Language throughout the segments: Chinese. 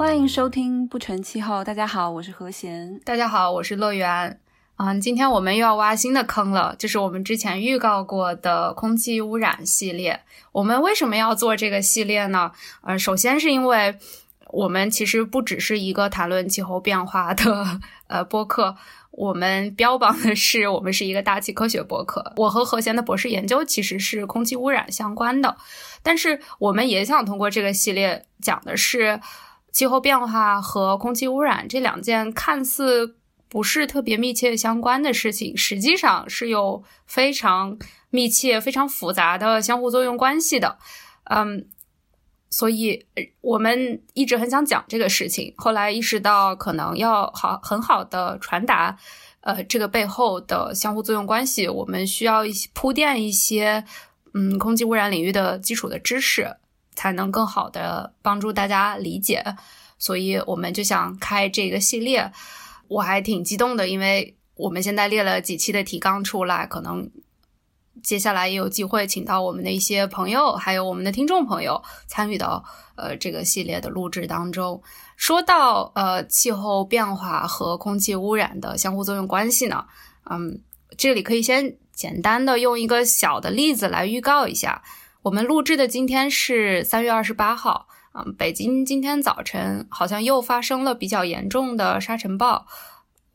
欢迎收听不成气候。大家好，我是何贤。大家好，我是乐园。嗯，今天我们又要挖新的坑了，就是我们之前预告过的空气污染系列。我们为什么要做这个系列呢？呃，首先是因为我们其实不只是一个谈论气候变化的呃播客，我们标榜的是我们是一个大气科学播客。我和何贤的博士研究其实是空气污染相关的，但是我们也想通过这个系列讲的是气候变化和空气污染这两件看似。不是特别密切相关的事情，实际上是有非常密切、非常复杂的相互作用关系的。嗯，所以我们一直很想讲这个事情，后来意识到可能要好很好的传达，呃，这个背后的相互作用关系，我们需要一些铺垫一些，嗯，空气污染领域的基础的知识，才能更好的帮助大家理解。所以我们就想开这个系列。我还挺激动的，因为我们现在列了几期的提纲出来，可能接下来也有机会请到我们的一些朋友，还有我们的听众朋友参与到呃这个系列的录制当中。说到呃气候变化和空气污染的相互作用关系呢，嗯，这里可以先简单的用一个小的例子来预告一下。我们录制的今天是三月二十八号。嗯，北京今天早晨好像又发生了比较严重的沙尘暴，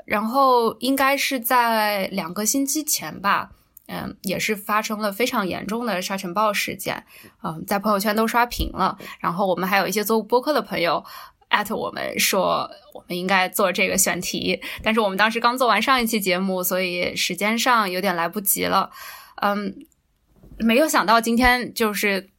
然后应该是在两个星期前吧，嗯，也是发生了非常严重的沙尘暴事件，嗯，在朋友圈都刷屏了。然后我们还有一些做播客的朋友艾特我们说，我们应该做这个选题，但是我们当时刚做完上一期节目，所以时间上有点来不及了。嗯，没有想到今天就是。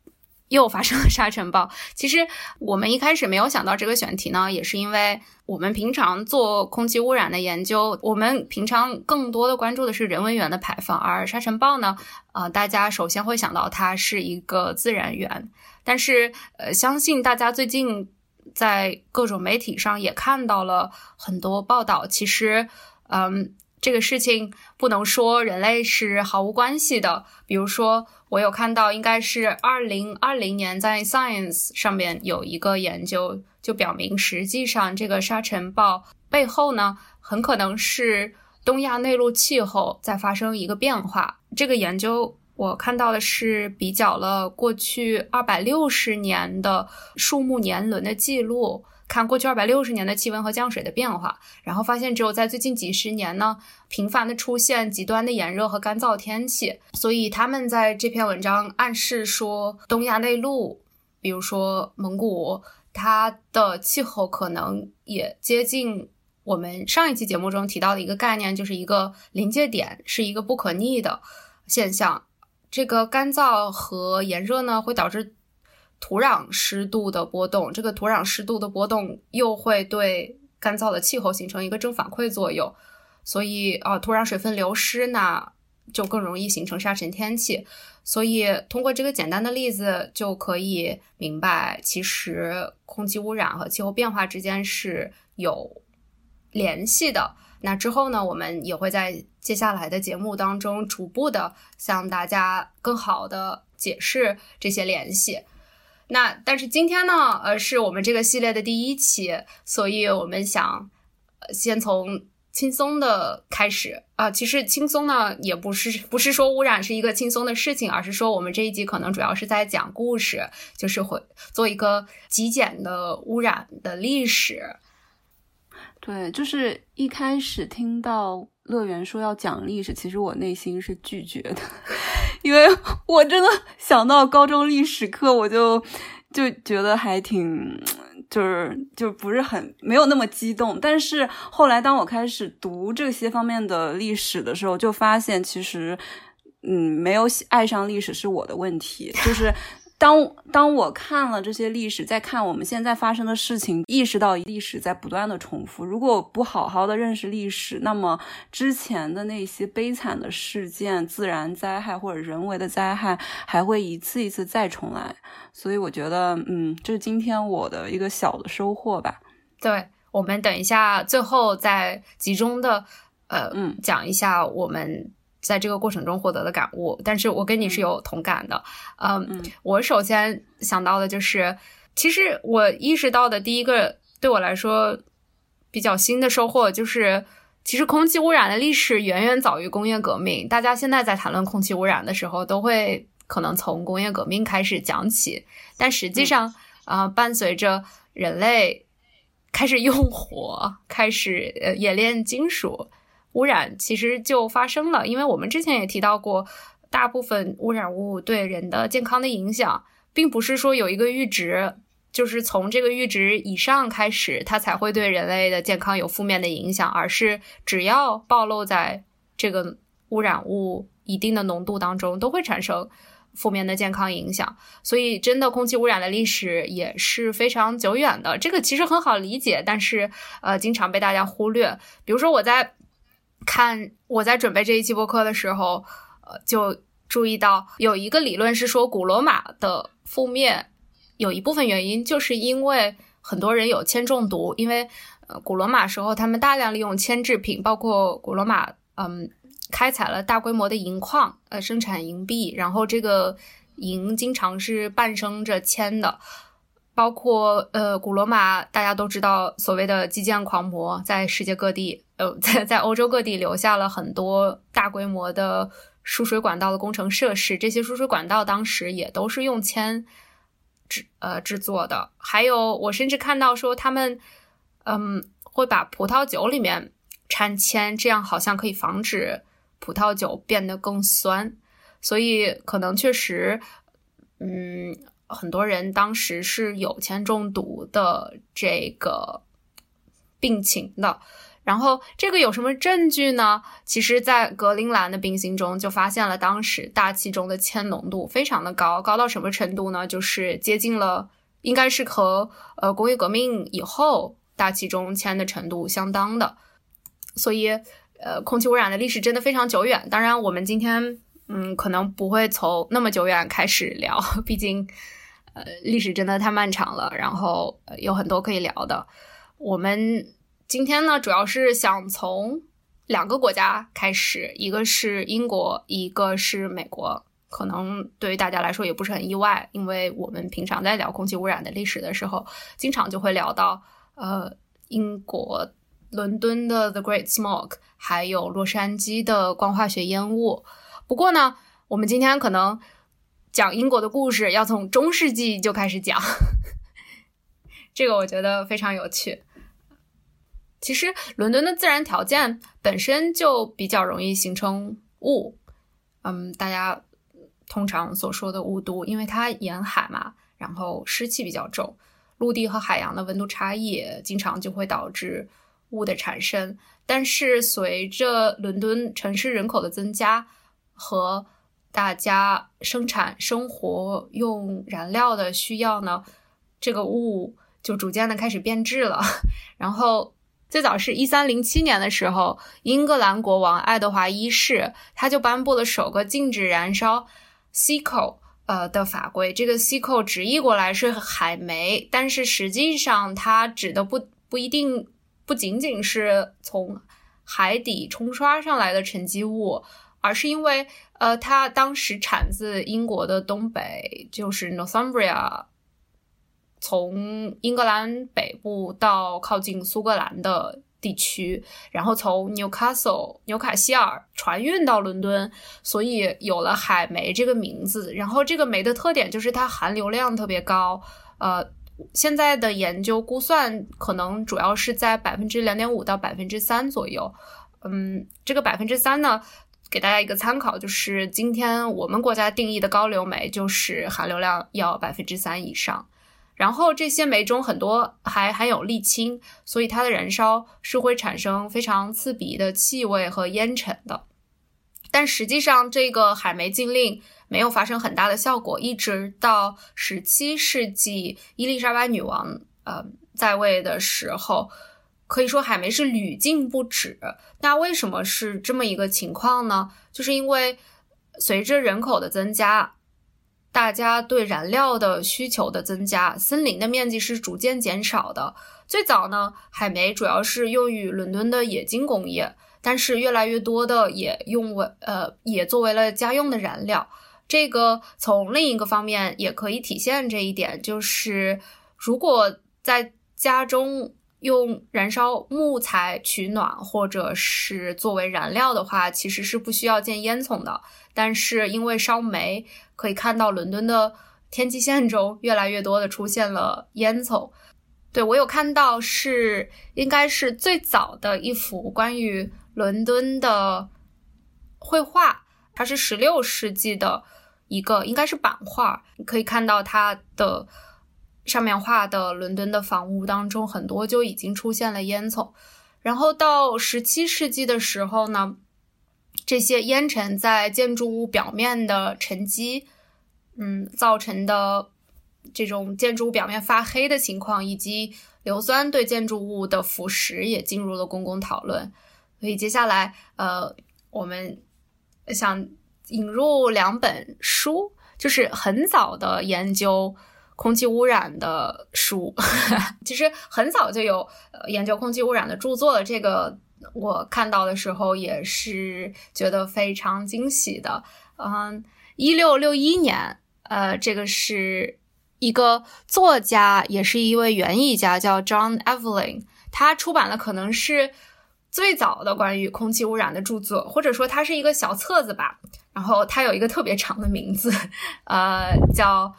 又发生了沙尘暴。其实我们一开始没有想到这个选题呢，也是因为我们平常做空气污染的研究，我们平常更多的关注的是人文源的排放，而沙尘暴呢，呃，大家首先会想到它是一个自然源。但是，呃，相信大家最近在各种媒体上也看到了很多报道。其实，嗯，这个事情不能说人类是毫无关系的。比如说。我有看到，应该是二零二零年在 Science 上面有一个研究，就表明实际上这个沙尘暴背后呢，很可能是东亚内陆气候在发生一个变化。这个研究我看到的是比较了过去二百六十年的树木年轮的记录。看过去二百六十年的气温和降水的变化，然后发现只有在最近几十年呢，频繁的出现极端的炎热和干燥天气。所以他们在这篇文章暗示说，东亚内陆，比如说蒙古，它的气候可能也接近我们上一期节目中提到的一个概念，就是一个临界点，是一个不可逆的现象。这个干燥和炎热呢，会导致。土壤湿度的波动，这个土壤湿度的波动又会对干燥的气候形成一个正反馈作用，所以啊，土壤水分流失呢，就更容易形成沙尘天气。所以通过这个简单的例子就可以明白，其实空气污染和气候变化之间是有联系的。那之后呢，我们也会在接下来的节目当中逐步的向大家更好的解释这些联系。那但是今天呢，呃，是我们这个系列的第一期，所以我们想先从轻松的开始啊。其实轻松呢，也不是不是说污染是一个轻松的事情，而是说我们这一集可能主要是在讲故事，就是会做一个极简的污染的历史。对，就是一开始听到乐园说要讲历史，其实我内心是拒绝的。因为我真的想到高中历史课，我就就觉得还挺，就是就不是很没有那么激动。但是后来当我开始读这些方面的历史的时候，就发现其实，嗯，没有爱上历史是我的问题，就是。当当我看了这些历史，再看我们现在发生的事情，意识到历史在不断的重复。如果不好好的认识历史，那么之前的那些悲惨的事件、自然灾害或者人为的灾害，还会一次一次再重来。所以我觉得，嗯，这是今天我的一个小的收获吧。对，我们等一下最后再集中的，呃，嗯，讲一下我们。在这个过程中获得的感悟，但是我跟你是有同感的。嗯，我首先想到的就是，其实我意识到的第一个对我来说比较新的收获就是，其实空气污染的历史远远早于工业革命。大家现在在谈论空气污染的时候，都会可能从工业革命开始讲起，但实际上啊，伴随着人类开始用火，开始呃冶炼金属，污染其实就发生了。因为我们之前也提到过，大部分污染物对人的健康的影响，并不是说有一个阈值。就是从这个阈值以上开始，它才会对人类的健康有负面的影响，而是只要暴露在这个污染物一定的浓度当中，都会产生负面的健康影响。所以，真的空气污染的历史也是非常久远的。这个其实很好理解，但是呃，经常被大家忽略。比如说，我在看我在准备这一期播客的时候，呃，就注意到有一个理论是说，古罗马的覆灭。有一部分原因就是因为很多人有铅中毒，因为呃古罗马时候他们大量利用铅制品，包括古罗马嗯开采了大规模的银矿，呃生产银币，然后这个银经常是伴生着铅的，包括呃古罗马大家都知道所谓的基建狂魔，在世界各地呃在在欧洲各地留下了很多大规模的输水管道的工程设施，这些输水管道当时也都是用铅。制呃制作的，还有我甚至看到说他们，嗯，会把葡萄酒里面掺铅，这样好像可以防止葡萄酒变得更酸，所以可能确实，嗯，很多人当时是有铅中毒的这个病情的。然后这个有什么证据呢？其实，在格陵兰的冰芯中就发现了当时大气中的铅浓度非常的高，高到什么程度呢？就是接近了，应该是和呃工业革命以后大气中铅的程度相当的。所以，呃，空气污染的历史真的非常久远。当然，我们今天嗯可能不会从那么久远开始聊，毕竟呃历史真的太漫长了，然后有很多可以聊的。我们。今天呢，主要是想从两个国家开始，一个是英国，一个是美国。可能对于大家来说也不是很意外，因为我们平常在聊空气污染的历史的时候，经常就会聊到呃英国伦敦的 The Great Smoke，还有洛杉矶的光化学烟雾。不过呢，我们今天可能讲英国的故事要从中世纪就开始讲，这个我觉得非常有趣。其实，伦敦的自然条件本身就比较容易形成雾，嗯，大家通常所说的雾都，因为它沿海嘛，然后湿气比较重，陆地和海洋的温度差异经常就会导致雾的产生。但是，随着伦敦城市人口的增加和大家生产生活用燃料的需要呢，这个雾就逐渐的开始变质了，然后。最早是一三零七年的时候，英格兰国王爱德华一世他就颁布了首个禁止燃烧 c 口呃的法规。这个 c 口直译过来是海煤，但是实际上它指的不不一定不仅仅是从海底冲刷上来的沉积物，而是因为呃它当时产自英国的东北，就是 Northumbria。从英格兰北部到靠近苏格兰的地区，然后从 Newcastle 纽卡希尔船运到伦敦，所以有了海煤这个名字。然后这个煤的特点就是它含硫量特别高，呃，现在的研究估算可能主要是在百分之两点五到百分之三左右。嗯，这个百分之三呢，给大家一个参考，就是今天我们国家定义的高硫煤，就是含硫量要百分之三以上。然后这些煤中很多还含有沥青，所以它的燃烧是会产生非常刺鼻的气味和烟尘的。但实际上，这个海煤禁令没有发生很大的效果，一直到十七世纪伊丽莎白女王呃在位的时候，可以说海煤是屡禁不止。那为什么是这么一个情况呢？就是因为随着人口的增加。大家对燃料的需求的增加，森林的面积是逐渐减少的。最早呢，海煤主要是用于伦敦的冶金工业，但是越来越多的也用为呃也作为了家用的燃料。这个从另一个方面也可以体现这一点，就是如果在家中用燃烧木材取暖，或者是作为燃料的话，其实是不需要建烟囱的。但是因为烧煤，可以看到伦敦的天际线中越来越多的出现了烟囱。对我有看到是应该是最早的一幅关于伦敦的绘画，它是十六世纪的一个应该是版画，你可以看到它的。上面画的伦敦的房屋当中，很多就已经出现了烟囱。然后到十七世纪的时候呢，这些烟尘在建筑物表面的沉积，嗯，造成的这种建筑物表面发黑的情况，以及硫酸对建筑物的腐蚀，也进入了公共讨论。所以接下来，呃，我们想引入两本书，就是很早的研究。空气污染的书，其实很早就有研究空气污染的著作了。这个我看到的时候也是觉得非常惊喜的。嗯，一六六一年，呃，这个是一个作家，也是一位园艺家，叫 John Evelyn，他出版了可能是最早的关于空气污染的著作，或者说它是一个小册子吧。然后它有一个特别长的名字，呃，叫。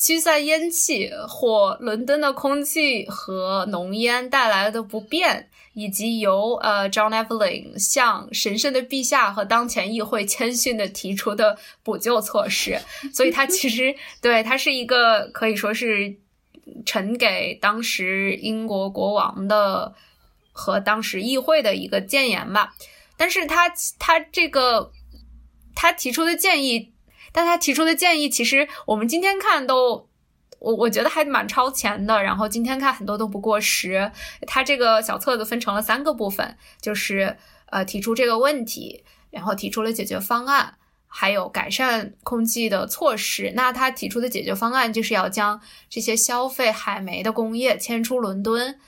驱散烟气或伦敦的空气和浓烟带来的不便，以及由呃 John Evelyn 向神圣的陛下和当前议会谦逊的提出的补救措施，所以他其实对他是一个可以说是呈给当时英国国王的和当时议会的一个谏言吧。但是他他这个他提出的建议。但他提出的建议，其实我们今天看都，我我觉得还蛮超前的。然后今天看很多都不过时。他这个小册子分成了三个部分，就是呃提出这个问题，然后提出了解决方案，还有改善空气的措施。那他提出的解决方案就是要将这些消费海煤的工业迁出伦敦。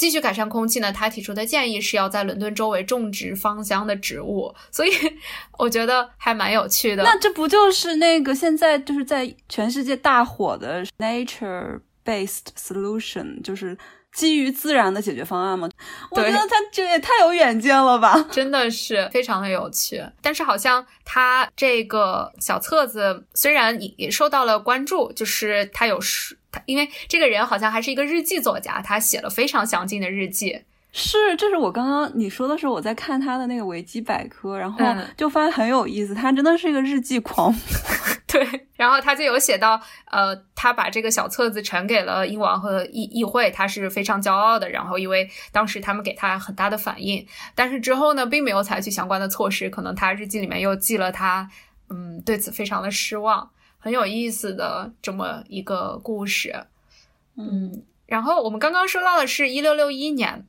继续改善空气呢？他提出的建议是要在伦敦周围种植芳香的植物，所以 我觉得还蛮有趣的。那这不就是那个现在就是在全世界大火的 nature-based solution，就是基于自然的解决方案吗？我觉得他这也太有远见了吧！真的是非常的有趣。但是好像他这个小册子虽然也受到了关注，就是他有是。他因为这个人好像还是一个日记作家，他写了非常详尽的日记。是，这是我刚刚你说的时候，我在看他的那个维基百科，然后就发现很有意思。他真的是一个日记狂。对，然后他就有写到，呃，他把这个小册子呈给了英王和议议会，他是非常骄傲的。然后因为当时他们给他很大的反应，但是之后呢，并没有采取相关的措施。可能他日记里面又记了他，嗯，对此非常的失望。很有意思的这么一个故事，嗯，然后我们刚刚说到的是一六六一年，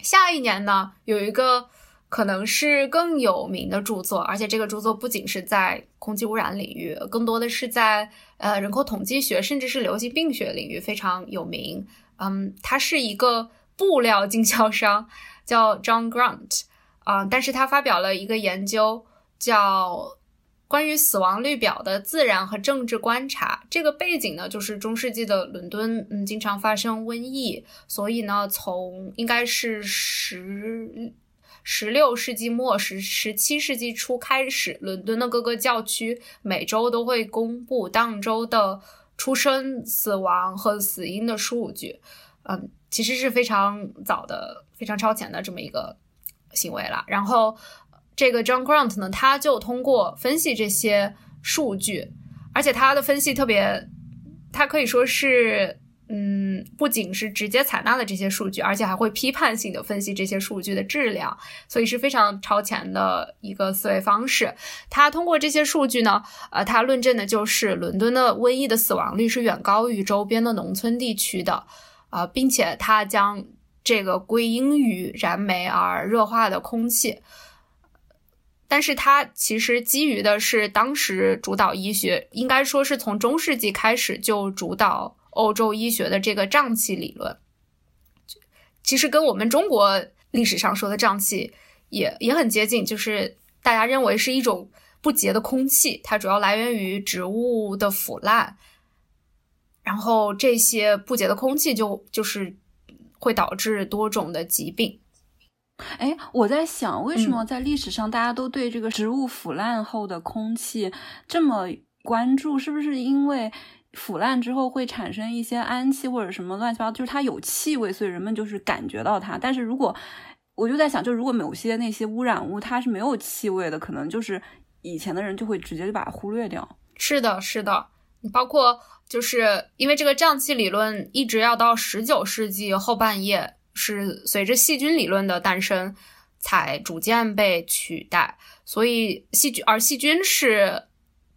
下一年呢有一个可能是更有名的著作，而且这个著作不仅是在空气污染领域，更多的是在呃人口统计学甚至是流行病学领域非常有名。嗯，他是一个布料经销商，叫 John Grant 啊，但是他发表了一个研究叫。关于死亡率表的自然和政治观察，这个背景呢，就是中世纪的伦敦，嗯，经常发生瘟疫，所以呢，从应该是十十六世纪末十十七世纪初开始，伦敦的各个教区每周都会公布当周的出生、死亡和死因的数据，嗯，其实是非常早的、非常超前的这么一个行为了，然后。这个 John Grant 呢，他就通过分析这些数据，而且他的分析特别，他可以说是，嗯，不仅是直接采纳了这些数据，而且还会批判性的分析这些数据的质量，所以是非常超前的一个思维方式。他通过这些数据呢，呃，他论证的就是伦敦的瘟疫的死亡率是远高于周边的农村地区的，啊，并且他将这个归因于燃煤而热化的空气。但是它其实基于的是当时主导医学，应该说是从中世纪开始就主导欧洲医学的这个瘴气理论，其实跟我们中国历史上说的瘴气也也很接近，就是大家认为是一种不洁的空气，它主要来源于植物的腐烂。然后这些不洁的空气就就是会导致多种的疾病。哎，我在想，为什么在历史上大家都对这个植物腐烂后的空气这么关注？是不是因为腐烂之后会产生一些氨气或者什么乱七八糟，就是它有气味，所以人们就是感觉到它。但是如果我就在想，就如果某些那些污染物它是没有气味的，可能就是以前的人就会直接就把它忽略掉。是的，是的，包括就是因为这个胀气理论一直要到十九世纪后半叶。是随着细菌理论的诞生，才逐渐被取代。所以细菌，而细菌是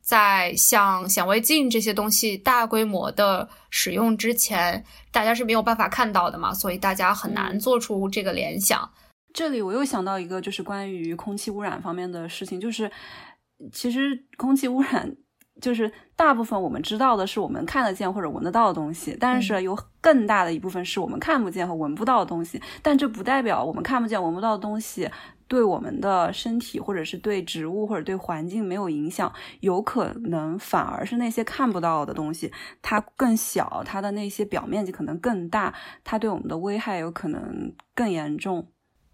在像显微镜这些东西大规模的使用之前，大家是没有办法看到的嘛，所以大家很难做出这个联想。这里我又想到一个，就是关于空气污染方面的事情，就是其实空气污染。就是大部分我们知道的是我们看得见或者闻得到的东西，但是有更大的一部分是我们看不见和闻不到的东西。但这不代表我们看不见、闻不到的东西对我们的身体或者是对植物或者对环境没有影响。有可能反而是那些看不到的东西，它更小，它的那些表面积可能更大，它对我们的危害有可能更严重。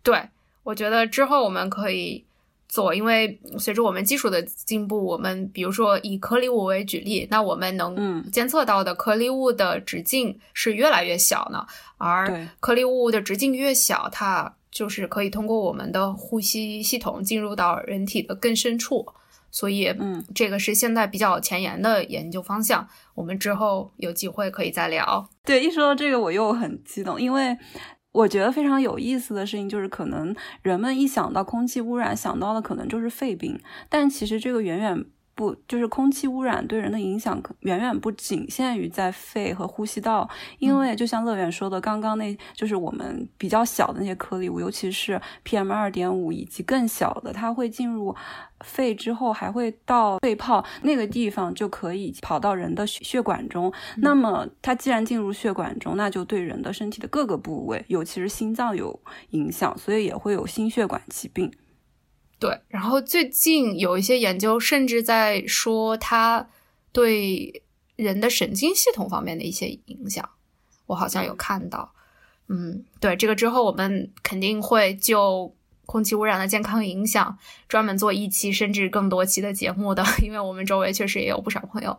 对，我觉得之后我们可以。做，因为随着我们技术的进步，我们比如说以颗粒物为举例，那我们能监测到的颗粒物的直径是越来越小呢。而颗粒物的直径越小，它就是可以通过我们的呼吸系统进入到人体的更深处。所以，嗯，这个是现在比较前沿的研究方向。我们之后有机会可以再聊。对，一说到这个，我又很激动，因为。我觉得非常有意思的事情就是，可能人们一想到空气污染，想到的可能就是肺病，但其实这个远远不，就是空气污染对人的影响远远不仅限于在肺和呼吸道，因为就像乐远说的，刚刚那就是我们比较小的那些颗粒物，尤其是 PM 二点五以及更小的，它会进入。肺之后还会到肺泡那个地方，就可以跑到人的血管中。那么它既然进入血管中，那就对人的身体的各个部位，尤其是心脏有影响，所以也会有心血管疾病。对，然后最近有一些研究甚至在说它对人的神经系统方面的一些影响，我好像有看到。嗯，对，这个之后我们肯定会就。空气污染的健康影响，专门做一期甚至更多期的节目的，因为我们周围确实也有不少朋友，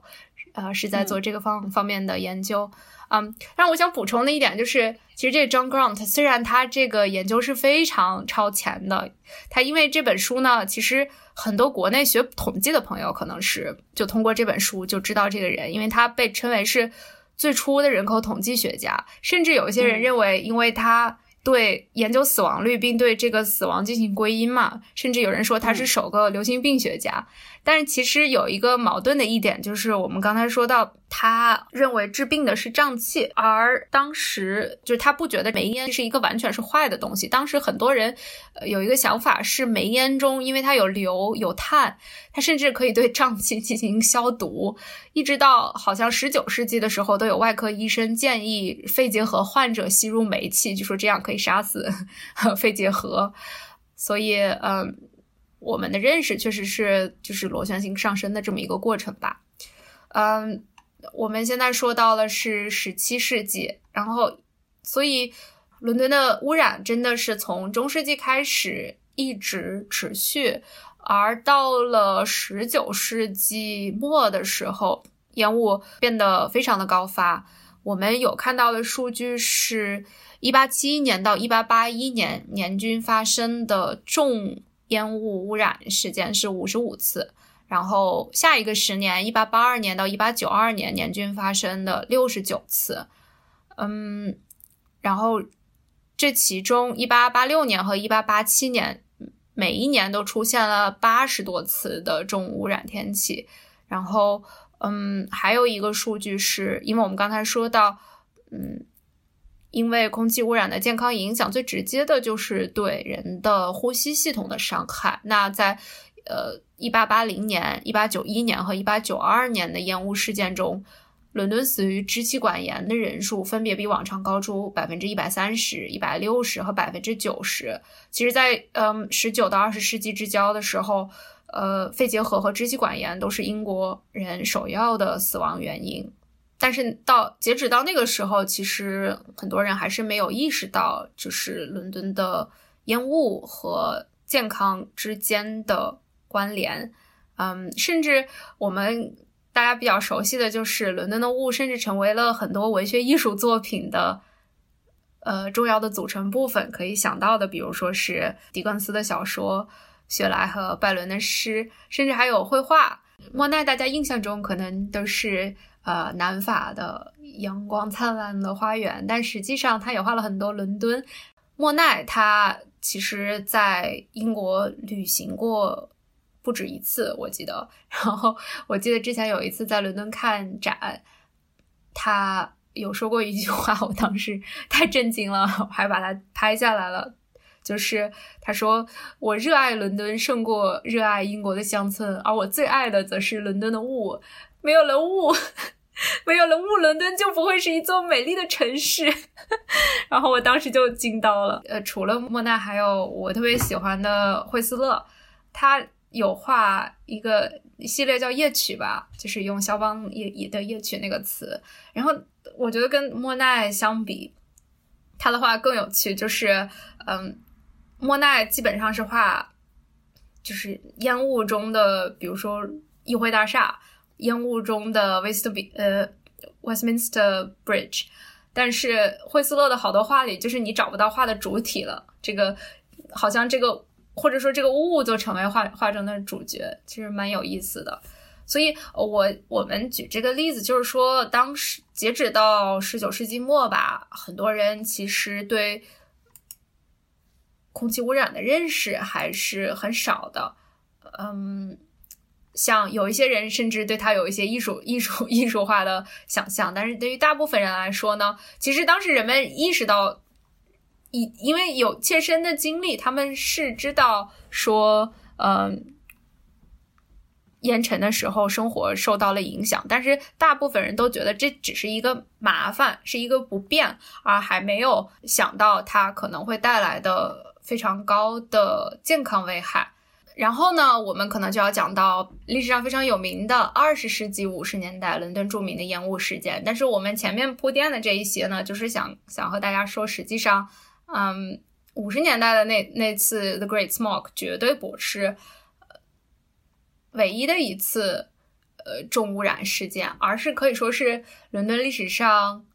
呃，是在做这个方方面的研究。嗯，但我想补充的一点就是，其实这个 John Grant 虽然他这个研究是非常超前的，他因为这本书呢，其实很多国内学统计的朋友可能是就通过这本书就知道这个人，因为他被称为是最初的人口统计学家，甚至有一些人认为，因为他。对研究死亡率，并对这个死亡进行归因嘛，甚至有人说他是首个流行病学家。但是其实有一个矛盾的一点，就是我们刚才说到。他认为治病的是胀气，而当时就是他不觉得煤烟是一个完全是坏的东西。当时很多人有一个想法是，煤烟中因为它有硫有碳，它甚至可以对胀气进行消毒。一直到好像十九世纪的时候，都有外科医生建议肺结核患者吸入煤气，就说这样可以杀死 肺结核。所以，嗯，我们的认识确实是就是螺旋形上升的这么一个过程吧，嗯。我们现在说到了是十七世纪，然后，所以伦敦的污染真的是从中世纪开始一直持续，而到了十九世纪末的时候，烟雾变得非常的高发。我们有看到的数据是，一八七一年到一八八一年年均发生的重烟雾污染事件是五十五次。然后下一个十年，一八八二年到一八九二年，年均发生的六十九次，嗯，然后这其中一八八六年和一八八七年，每一年都出现了八十多次的重污染天气。然后，嗯，还有一个数据是，因为我们刚才说到，嗯，因为空气污染的健康影响最直接的就是对人的呼吸系统的伤害。那在呃，一八八零年、一八九一年和一八九二年的烟雾事件中，伦敦死于支气管炎的人数分别比往常高出百分之一百三十、一百六十和百分之九十。其实，在嗯十九到二十世纪之交的时候，呃，肺结核和支气管炎都是英国人首要的死亡原因。但是到截止到那个时候，其实很多人还是没有意识到，就是伦敦的烟雾和健康之间的关联。嗯，甚至我们大家比较熟悉的就是伦敦的雾，甚至成为了很多文学艺术作品的呃重要的组成部分。可以想到的，比如说是狄更斯的小说、雪莱和拜伦的诗，甚至还有绘画。莫奈，大家印象中可能都是呃南法的阳光灿烂的花园，但实际上他也画了很多伦敦。莫奈他其实在英国旅行过。不止一次，我记得。然后我记得之前有一次在伦敦看展，他有说过一句话，我当时太震惊了，我还把它拍下来了。就是他说：“我热爱伦敦胜过热爱英国的乡村，而我最爱的则是伦敦的雾。没有了雾，没有了雾，伦敦就不会是一座美丽的城市。”然后我当时就惊到了。呃，除了莫奈，还有我特别喜欢的惠斯勒，他。有画一个系列叫夜曲吧，就是用肖邦夜的夜曲那个词。然后我觉得跟莫奈相比，他的画更有趣。就是嗯，莫奈基本上是画就是烟雾中的，比如说议会大厦，烟雾中的 West 呃 Westminster Bridge。但是惠斯勒的好多画里，就是你找不到画的主体了。这个好像这个。或者说这个雾就成为画画中的主角，其实蛮有意思的。所以，我我们举这个例子，就是说，当时截止到十九世纪末吧，很多人其实对空气污染的认识还是很少的。嗯，像有一些人甚至对他有一些艺术艺术艺术化的想象，但是对于大部分人来说呢，其实当时人们意识到。因因为有切身的经历，他们是知道说，嗯，烟尘的时候生活受到了影响，但是大部分人都觉得这只是一个麻烦，是一个不便，而还没有想到它可能会带来的非常高的健康危害。然后呢，我们可能就要讲到历史上非常有名的二十世纪五十年代伦敦著名的烟雾事件。但是我们前面铺垫的这一些呢，就是想想和大家说，实际上。嗯，五十年代的那那次 The Great Smoke 绝对不是唯一的一次呃重污染事件，而是可以说是伦敦历史上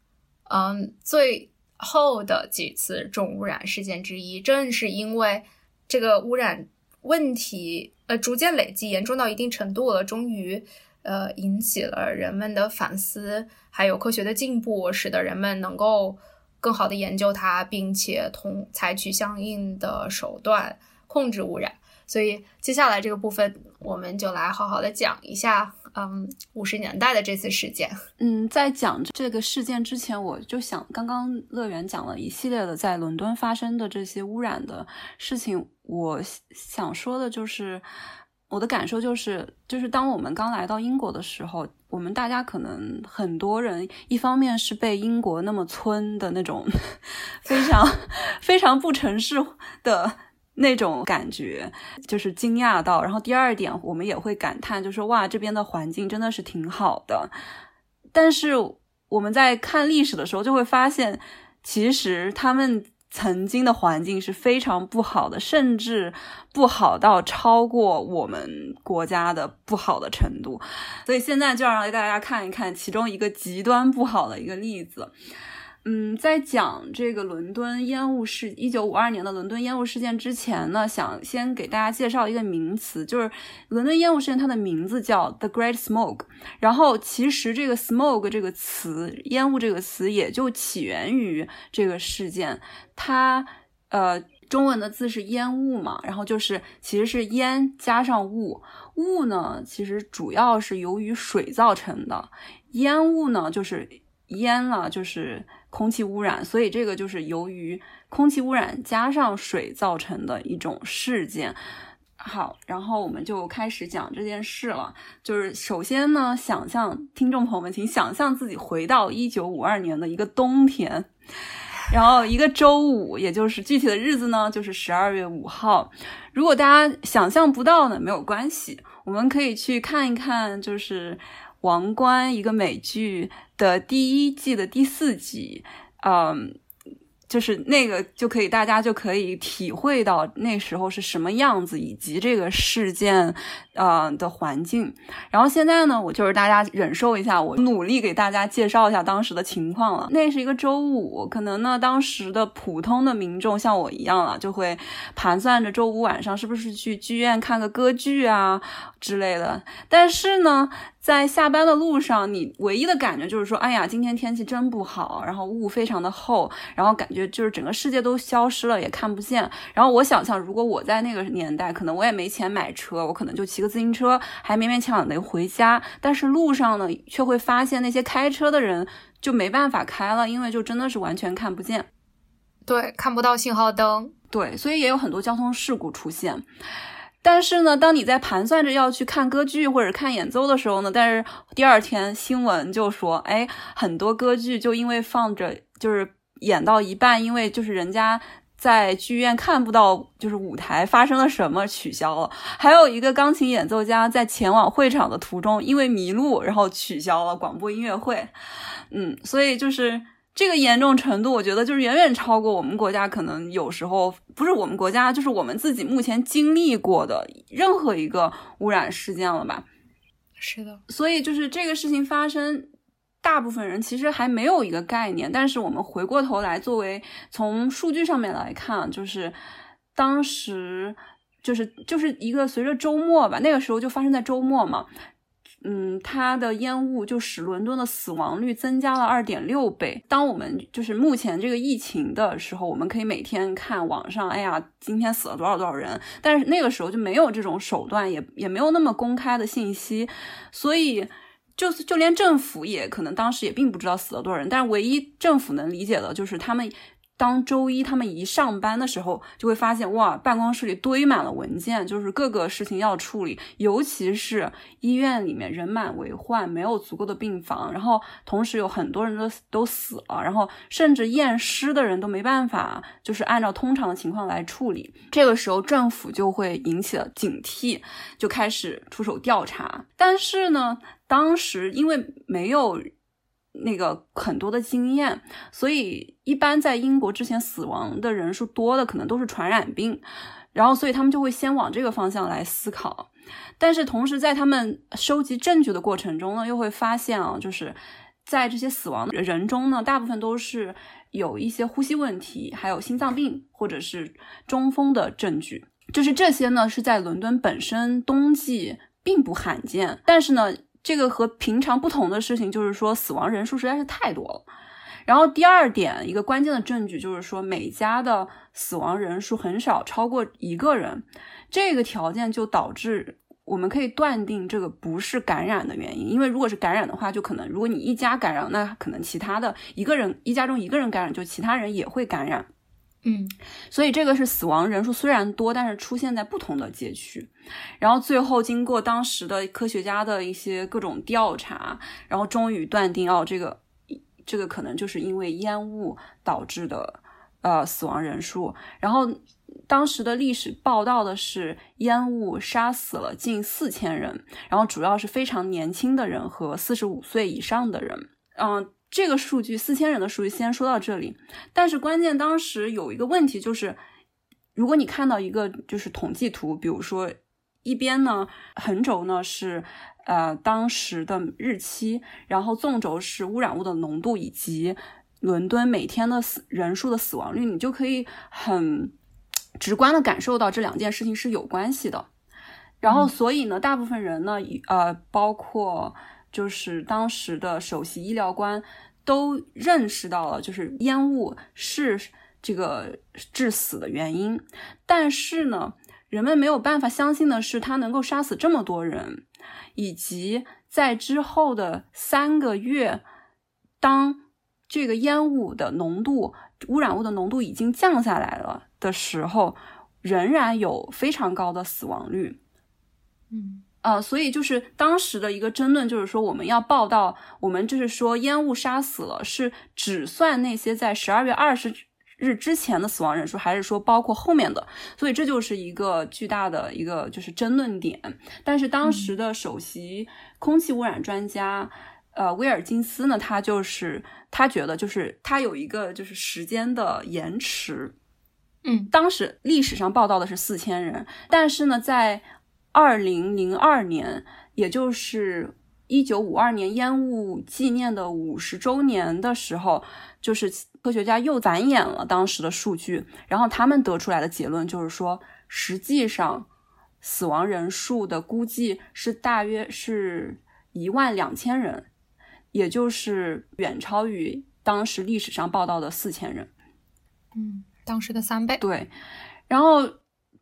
嗯最后的几次重污染事件之一。正是因为这个污染问题呃逐渐累积，严重到一定程度了，终于呃引起了人们的反思，还有科学的进步，使得人们能够。更好的研究它，并且同采取相应的手段控制污染。所以接下来这个部分，我们就来好好的讲一下，嗯，五十年代的这次事件。嗯，在讲这个事件之前，我就想，刚刚乐园讲了一系列的在伦敦发生的这些污染的事情，我想说的就是。我的感受就是，就是当我们刚来到英国的时候，我们大家可能很多人，一方面是被英国那么村的那种 非常非常不城市的那种感觉，就是惊讶到；然后第二点，我们也会感叹，就是哇，这边的环境真的是挺好的。但是我们在看历史的时候，就会发现，其实他们。曾经的环境是非常不好的，甚至不好到超过我们国家的不好的程度。所以现在就要让大家看一看其中一个极端不好的一个例子。嗯，在讲这个伦敦烟雾事，一九五二年的伦敦烟雾事件之前呢，想先给大家介绍一个名词，就是伦敦烟雾事件，它的名字叫 The Great Smoke。然后其实这个 smoke 这个词，烟雾这个词也就起源于这个事件。它呃，中文的字是烟雾嘛，然后就是其实是烟加上雾，雾呢其实主要是由于水造成的，烟雾呢就是烟了，就是。空气污染，所以这个就是由于空气污染加上水造成的一种事件。好，然后我们就开始讲这件事了。就是首先呢，想象听众朋友们，请想象自己回到一九五二年的一个冬天，然后一个周五，也就是具体的日子呢，就是十二月五号。如果大家想象不到呢，没有关系，我们可以去看一看，就是。王冠一个美剧的第一季的第四集，嗯。就是那个就可以，大家就可以体会到那时候是什么样子，以及这个事件，呃的环境。然后现在呢，我就是大家忍受一下，我努力给大家介绍一下当时的情况了。那是一个周五，可能呢，当时的普通的民众像我一样啊，就会盘算着周五晚上是不是去剧院看个歌剧啊之类的。但是呢。在下班的路上，你唯一的感觉就是说，哎呀，今天天气真不好，然后雾非常的厚，然后感觉就是整个世界都消失了，也看不见。然后我想象，如果我在那个年代，可能我也没钱买车，我可能就骑个自行车，还勉勉强强能回家。但是路上呢，却会发现那些开车的人就没办法开了，因为就真的是完全看不见，对，看不到信号灯，对，所以也有很多交通事故出现。但是呢，当你在盘算着要去看歌剧或者看演奏的时候呢，但是第二天新闻就说，哎，很多歌剧就因为放着，就是演到一半，因为就是人家在剧院看不到，就是舞台发生了什么，取消了。还有一个钢琴演奏家在前往会场的途中，因为迷路，然后取消了广播音乐会。嗯，所以就是。这个严重程度，我觉得就是远远超过我们国家可能有时候不是我们国家，就是我们自己目前经历过的任何一个污染事件了吧？是的，所以就是这个事情发生，大部分人其实还没有一个概念。但是我们回过头来，作为从数据上面来看，就是当时就是就是一个随着周末吧，那个时候就发生在周末嘛。嗯，它的烟雾就使伦敦的死亡率增加了二点六倍。当我们就是目前这个疫情的时候，我们可以每天看网上，哎呀，今天死了多少多少人。但是那个时候就没有这种手段，也也没有那么公开的信息，所以就是就连政府也可能当时也并不知道死了多少人。但是唯一政府能理解的就是他们。当周一他们一上班的时候，就会发现哇，办公室里堆满了文件，就是各个事情要处理。尤其是医院里面人满为患，没有足够的病房，然后同时有很多人都都死了，然后甚至验尸的人都没办法，就是按照通常的情况来处理。这个时候政府就会引起了警惕，就开始出手调查。但是呢，当时因为没有。那个很多的经验，所以一般在英国之前死亡的人数多的可能都是传染病，然后所以他们就会先往这个方向来思考。但是同时在他们收集证据的过程中呢，又会发现啊，就是在这些死亡的人中呢，大部分都是有一些呼吸问题，还有心脏病或者是中风的证据。就是这些呢是在伦敦本身冬季并不罕见，但是呢。这个和平常不同的事情就是说，死亡人数实在是太多了。然后第二点，一个关键的证据就是说，每家的死亡人数很少超过一个人。这个条件就导致我们可以断定这个不是感染的原因，因为如果是感染的话，就可能如果你一家感染，那可能其他的一个人一家中一个人感染，就其他人也会感染。嗯，所以这个是死亡人数虽然多，但是出现在不同的街区。然后最后经过当时的科学家的一些各种调查，然后终于断定，哦，这个这个可能就是因为烟雾导致的呃死亡人数。然后当时的历史报道的是烟雾杀死了近四千人，然后主要是非常年轻的人和四十五岁以上的人。嗯。这个数据四千人的数据先说到这里，但是关键当时有一个问题就是，如果你看到一个就是统计图，比如说一边呢横轴呢是呃当时的日期，然后纵轴是污染物的浓度以及伦敦每天的死人数的死亡率，你就可以很直观的感受到这两件事情是有关系的。然后所以呢，大部分人呢，呃，包括。就是当时的首席医疗官都认识到了，就是烟雾是这个致死的原因。但是呢，人们没有办法相信的是，它能够杀死这么多人，以及在之后的三个月，当这个烟雾的浓度、污染物的浓度已经降下来了的时候，仍然有非常高的死亡率。嗯。呃，所以就是当时的一个争论，就是说我们要报道，我们就是说烟雾杀死了，是只算那些在十二月二十日之前的死亡人数，还是说包括后面的？所以这就是一个巨大的一个就是争论点。但是当时的首席空气污染专家，呃，威尔金斯呢，他就是他觉得就是他有一个就是时间的延迟，嗯，当时历史上报道的是四千人，但是呢，在二零零二年，也就是一九五二年烟雾纪念的五十周年的时候，就是科学家又繁衍了当时的数据，然后他们得出来的结论就是说，实际上死亡人数的估计是大约是一万两千人。也就是远超于当时历史上报道的四千人，嗯，当时的三倍。对，然后，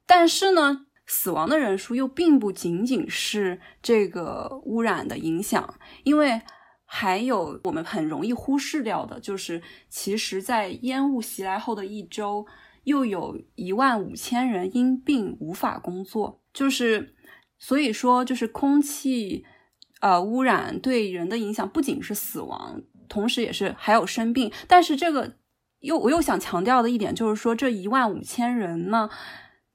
但是呢，死亡的人数又并不仅仅是这个污染的影响，因为还有我们很容易忽视掉的，就是其实在烟雾袭来后的一周，又有一万五千人因病无法工作，就是所以说，就是空气。呃，污染对人的影响不仅是死亡，同时也是还有生病。但是这个又我又想强调的一点就是说，这一万五千人呢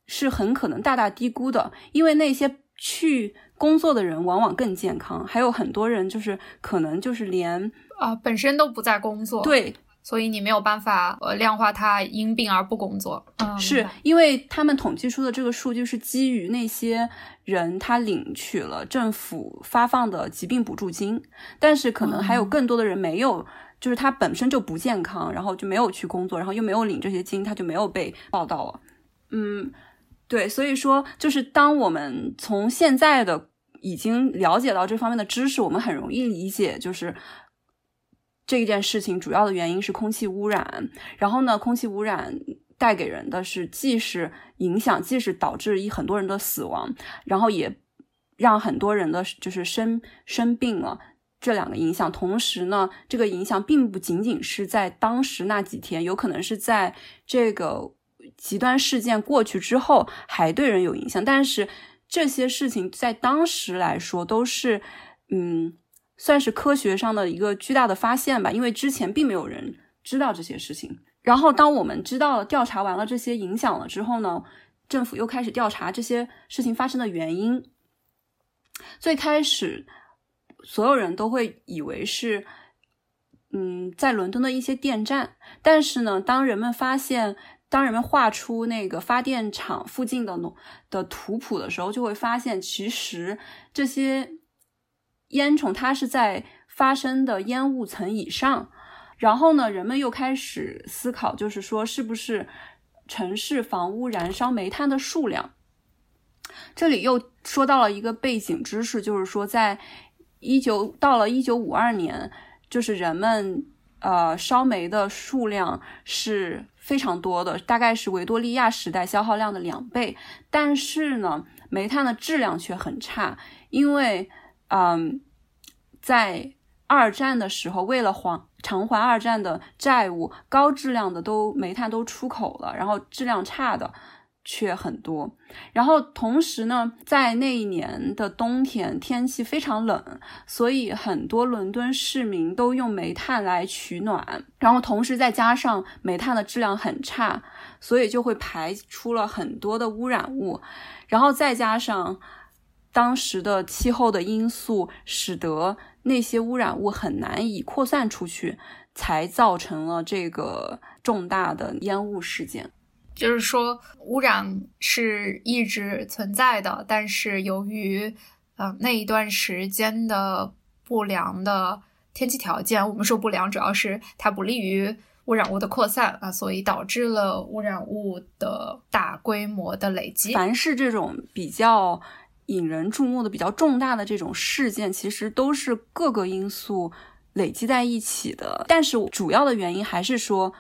是很可能大大低估的，因为那些去工作的人往往更健康，还有很多人就是可能就是连啊本身都不在工作。对。所以你没有办法呃量化他因病而不工作，是因为他们统计出的这个数据是基于那些人他领取了政府发放的疾病补助金，但是可能还有更多的人没有，就是他本身就不健康，然后就没有去工作，然后又没有领这些金，他就没有被报道了。嗯，对，所以说就是当我们从现在的已经了解到这方面的知识，我们很容易理解，就是。这件事情主要的原因是空气污染，然后呢，空气污染带给人的是既是影响，既是导致一很多人的死亡，然后也让很多人的就是生生病了。这两个影响，同时呢，这个影响并不仅仅是在当时那几天，有可能是在这个极端事件过去之后还对人有影响。但是这些事情在当时来说都是，嗯。算是科学上的一个巨大的发现吧，因为之前并没有人知道这些事情。然后，当我们知道了调查完了这些影响了之后呢，政府又开始调查这些事情发生的原因。最开始，所有人都会以为是，嗯，在伦敦的一些电站。但是呢，当人们发现，当人们画出那个发电厂附近的农的图谱的时候，就会发现，其实这些。烟囱它是在发生的烟雾层以上，然后呢，人们又开始思考，就是说是不是城市房屋燃烧煤炭的数量？这里又说到了一个背景知识，就是说，在一九到了一九五二年，就是人们呃烧煤的数量是非常多的，大概是维多利亚时代消耗量的两倍，但是呢，煤炭的质量却很差，因为。嗯，在二战的时候，为了还偿还二战的债务，高质量的都煤炭都出口了，然后质量差的却很多。然后同时呢，在那一年的冬天，天气非常冷，所以很多伦敦市民都用煤炭来取暖。然后同时再加上煤炭的质量很差，所以就会排出了很多的污染物。然后再加上。当时的气候的因素使得那些污染物很难以扩散出去，才造成了这个重大的烟雾事件。就是说，污染是一直存在的，但是由于呃那一段时间的不良的天气条件，我们说不良，主要是它不利于污染物的扩散啊，所以导致了污染物的大规模的累积。凡是这种比较。引人注目的比较重大的这种事件，其实都是各个因素累积在一起的。但是主要的原因还是说，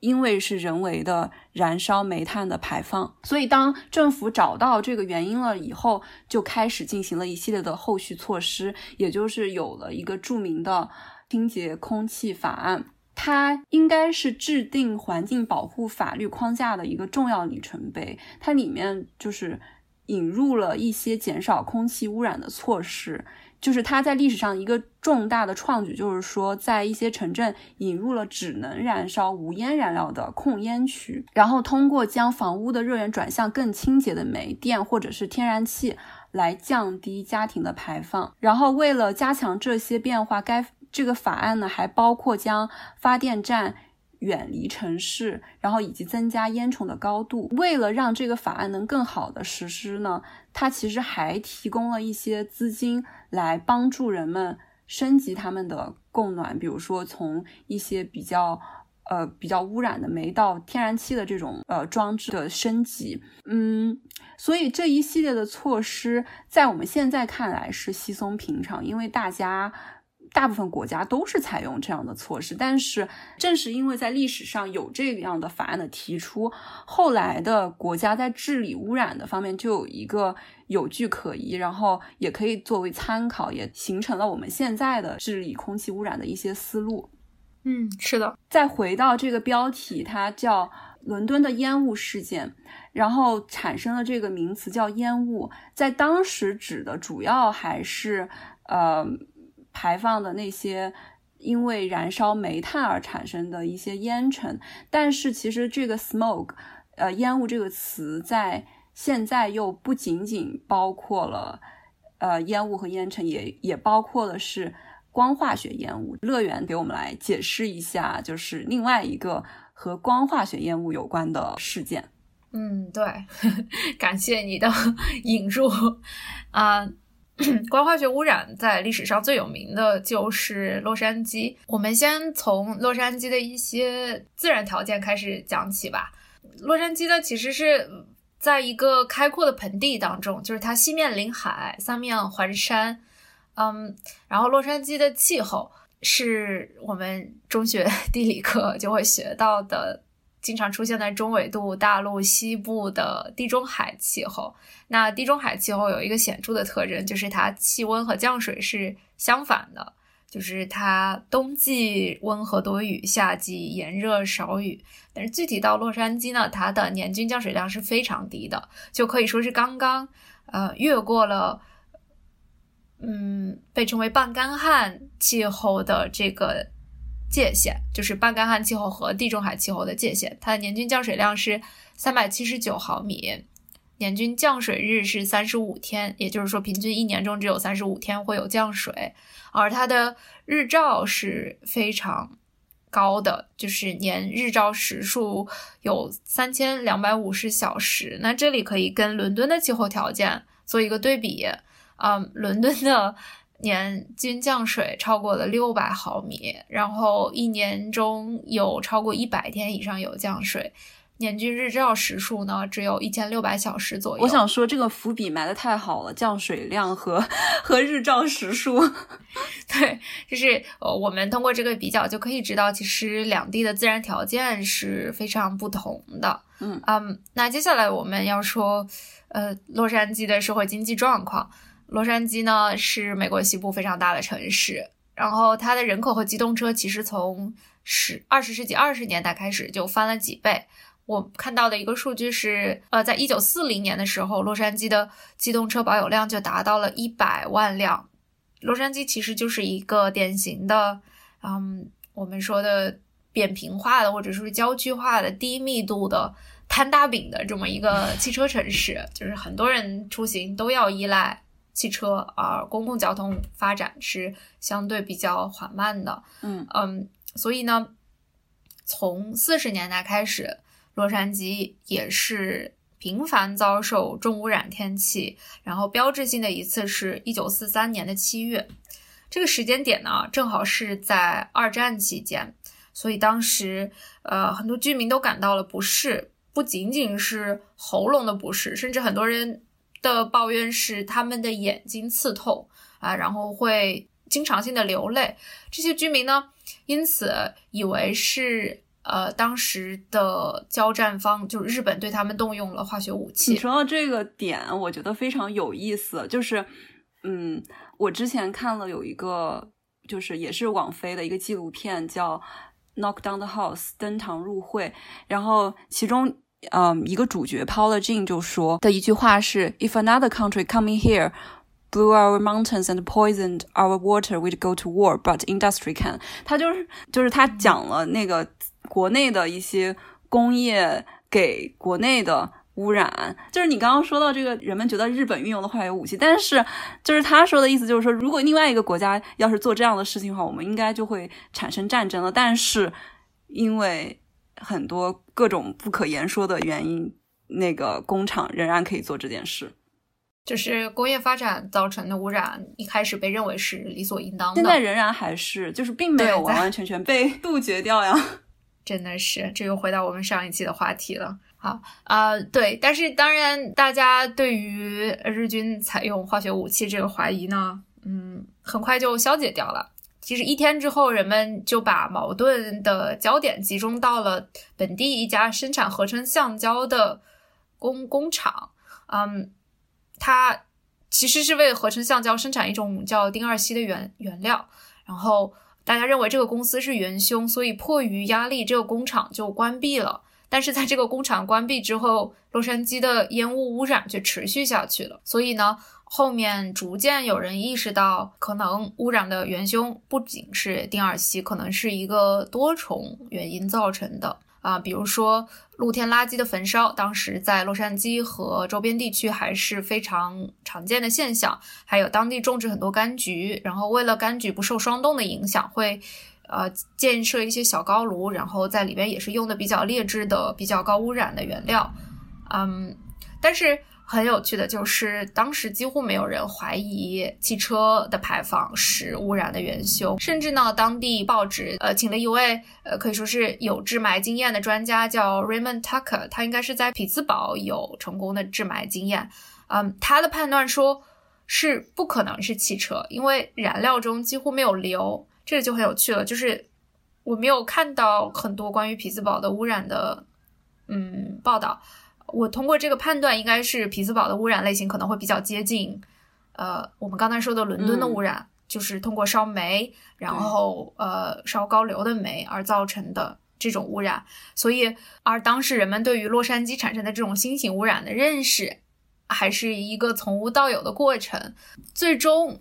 因为是人为的燃烧煤炭的排放。所以当政府找到这个原因了以后，就开始进行了一系列的后续措施，也就是有了一个著名的清洁空气法案。它应该是制定环境保护法律框架的一个重要里程碑。它里面就是。引入了一些减少空气污染的措施，就是它在历史上一个重大的创举，就是说在一些城镇引入了只能燃烧无烟燃料的控烟区，然后通过将房屋的热源转向更清洁的煤电或者是天然气来降低家庭的排放。然后为了加强这些变化，该这个法案呢，还包括将发电站远离城市，然后以及增加烟囱的高度。为了让这个法案能更好的实施呢，它其实还提供了一些资金来帮助人们升级他们的供暖，比如说从一些比较。呃，比较污染的煤到天然气的这种呃装置的升级，嗯，所以这一系列的措施在我们现在看来是稀松平常，因为大家大部分国家都是采用这样的措施。但是正是因为在历史上有这样的法案的提出，后来的国家在治理污染的方面就有一个有据可依，然后也可以作为参考，也形成了我们现在的治理空气污染的一些思路。嗯，是的。再回到这个标题，它叫伦敦的烟雾事件，然后产生了这个名词叫烟雾，在当时指的主要还是呃排放的那些因为燃烧煤炭而产生的一些烟尘。但是其实这个 smoke，呃烟雾这个词在现在又不仅仅包括了呃烟雾和烟尘，也也包括的是。光化学烟雾，乐园给我们来解释一下，就是另外一个和光化学烟雾有关的事件。嗯，对，感谢你的 引入啊。光化学污染在历史上最有名的就是洛杉矶。我们先从洛杉矶的一些自然条件开始讲起吧。洛杉矶呢，其实是在一个开阔的盆地当中，就是它西面临海，三面环山。嗯，然后洛杉矶的气候是我们中学 地理课就会学到的，经常出现在中纬度大陆西部的地中海气候。那地中海气候有一个显著的特征，就是它气温和降水是相反的，就是它冬季温和多雨，夏季炎热少雨。但是具体到洛杉矶呢，它的年均降水量是非常低的，就可以说是刚刚呃越过了。嗯，被称为半干旱气候的这个界限，就是半干旱气候和地中海气候的界限。它的年均降水量是三百七十九毫米，年均降水日是三十五天，也就是说，平均一年中只有三十五天会有降水。而它的日照是非常高的，就是年日照时数有三千两百五十小时。那这里可以跟伦敦的气候条件做一个对比。嗯，伦敦的年均降水超过了六百毫米，然后一年中有超过一百天以上有降水，年均日照时数呢只有一千六百小时左右。我想说这个伏笔埋的太好了，降水量和和日照时数，对，就是呃，我们通过这个比较就可以知道，其实两地的自然条件是非常不同的。嗯嗯，那接下来我们要说，呃，洛杉矶的社会经济状况。洛杉矶呢是美国西部非常大的城市，然后它的人口和机动车其实从十二十世纪二十年代开始就翻了几倍。我看到的一个数据是，呃，在一九四零年的时候，洛杉矶的机动车保有量就达到了一百万辆。洛杉矶其实就是一个典型的，嗯，我们说的扁平化的或者说是郊区化的低密度的摊大饼的这么一个汽车城市，就是很多人出行都要依赖。汽车，而公共交通发展是相对比较缓慢的。嗯嗯，所以呢，从四十年代开始，洛杉矶也是频繁遭受重污染天气。然后标志性的一次是一九四三年的七月，这个时间点呢，正好是在二战期间，所以当时呃很多居民都感到了不适，不仅仅是喉咙的不适，甚至很多人。的抱怨是他们的眼睛刺痛啊，然后会经常性的流泪。这些居民呢，因此以为是呃当时的交战方就是日本对他们动用了化学武器。你说到这个点，我觉得非常有意思。就是嗯，我之前看了有一个就是也是网飞的一个纪录片，叫《Knock Down the House》登堂入会，然后其中。嗯，一个主角 Paula Jean 就说的一句话是：“If another country coming here blew our mountains and poisoned our water, we'd go to war. But industry can。”他就是就是他讲了那个国内的一些工业给国内的污染。就是你刚刚说到这个，人们觉得日本运用的化学武器，但是就是他说的意思就是说，如果另外一个国家要是做这样的事情的话，我们应该就会产生战争了。但是因为很多各种不可言说的原因，那个工厂仍然可以做这件事。就是工业发展造成的污染，一开始被认为是理所应当的，现在仍然还是，就是并没有完完全全被 杜绝掉呀。真的是，这又回到我们上一期的话题了。好啊，对，但是当然，大家对于日军采用化学武器这个怀疑呢，嗯，很快就消解掉了。其实一天之后，人们就把矛盾的焦点集中到了本地一家生产合成橡胶的工工厂，嗯。它其实是为合成橡胶生产一种叫丁二烯的原原料，然后大家认为这个公司是元凶，所以迫于压力，这个工厂就关闭了。但是在这个工厂关闭之后，洛杉矶的烟雾污染却持续下去了。所以呢，后面逐渐有人意识到，可能污染的元凶不仅是丁二烯，可能是一个多重原因造成的。啊，比如说露天垃圾的焚烧，当时在洛杉矶和周边地区还是非常常见的现象。还有当地种植很多柑橘，然后为了柑橘不受霜冻的影响，会呃建设一些小高炉，然后在里边也是用的比较劣质的、比较高污染的原料。嗯，但是。很有趣的就是，当时几乎没有人怀疑汽车的排放是污染的元凶，甚至呢，当地报纸呃请了一位呃可以说是有治霾经验的专家，叫 Raymond Tucker，他应该是在匹兹堡有成功的治霾经验。嗯，他的判断说是不可能是汽车，因为燃料中几乎没有硫，这个就很有趣了。就是我没有看到很多关于匹兹堡的污染的嗯报道。我通过这个判断，应该是匹兹堡的污染类型可能会比较接近，呃，我们刚才说的伦敦的污染，就是通过烧煤，然后呃烧高硫的煤而造成的这种污染。所以，而当时人们对于洛杉矶产生的这种新型污染的认识，还是一个从无到有的过程。最终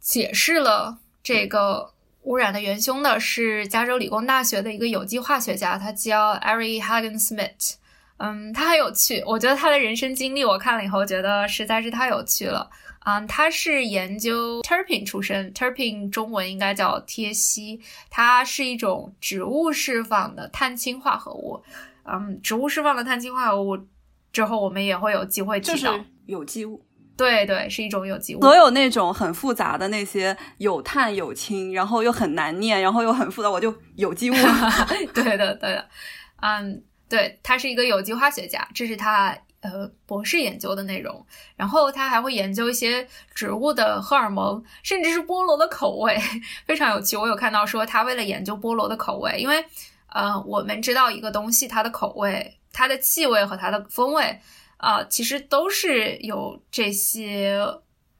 解释了这个污染的元凶的是加州理工大学的一个有机化学家，他叫 Ari Hagen Smith。嗯，他很有趣，我觉得他的人生经历，我看了以后觉得实在是太有趣了。嗯，他是研究 terpene 出身，terpene 中文应该叫萜烯，它是一种植物释放的碳氢化合物。嗯，植物释放的碳氢化合物之后，我们也会有机会提到有机物。对对，是一种有机物。所有那种很复杂的那些有碳有氢，然后又很难念，然后又很复杂，我就有机物。对的，对的。嗯。对他是一个有机化学家，这是他呃博士研究的内容。然后他还会研究一些植物的荷尔蒙，甚至是菠萝的口味，非常有趣。我有看到说他为了研究菠萝的口味，因为呃我们知道一个东西它的口味、它的气味和它的风味啊，其实都是有这些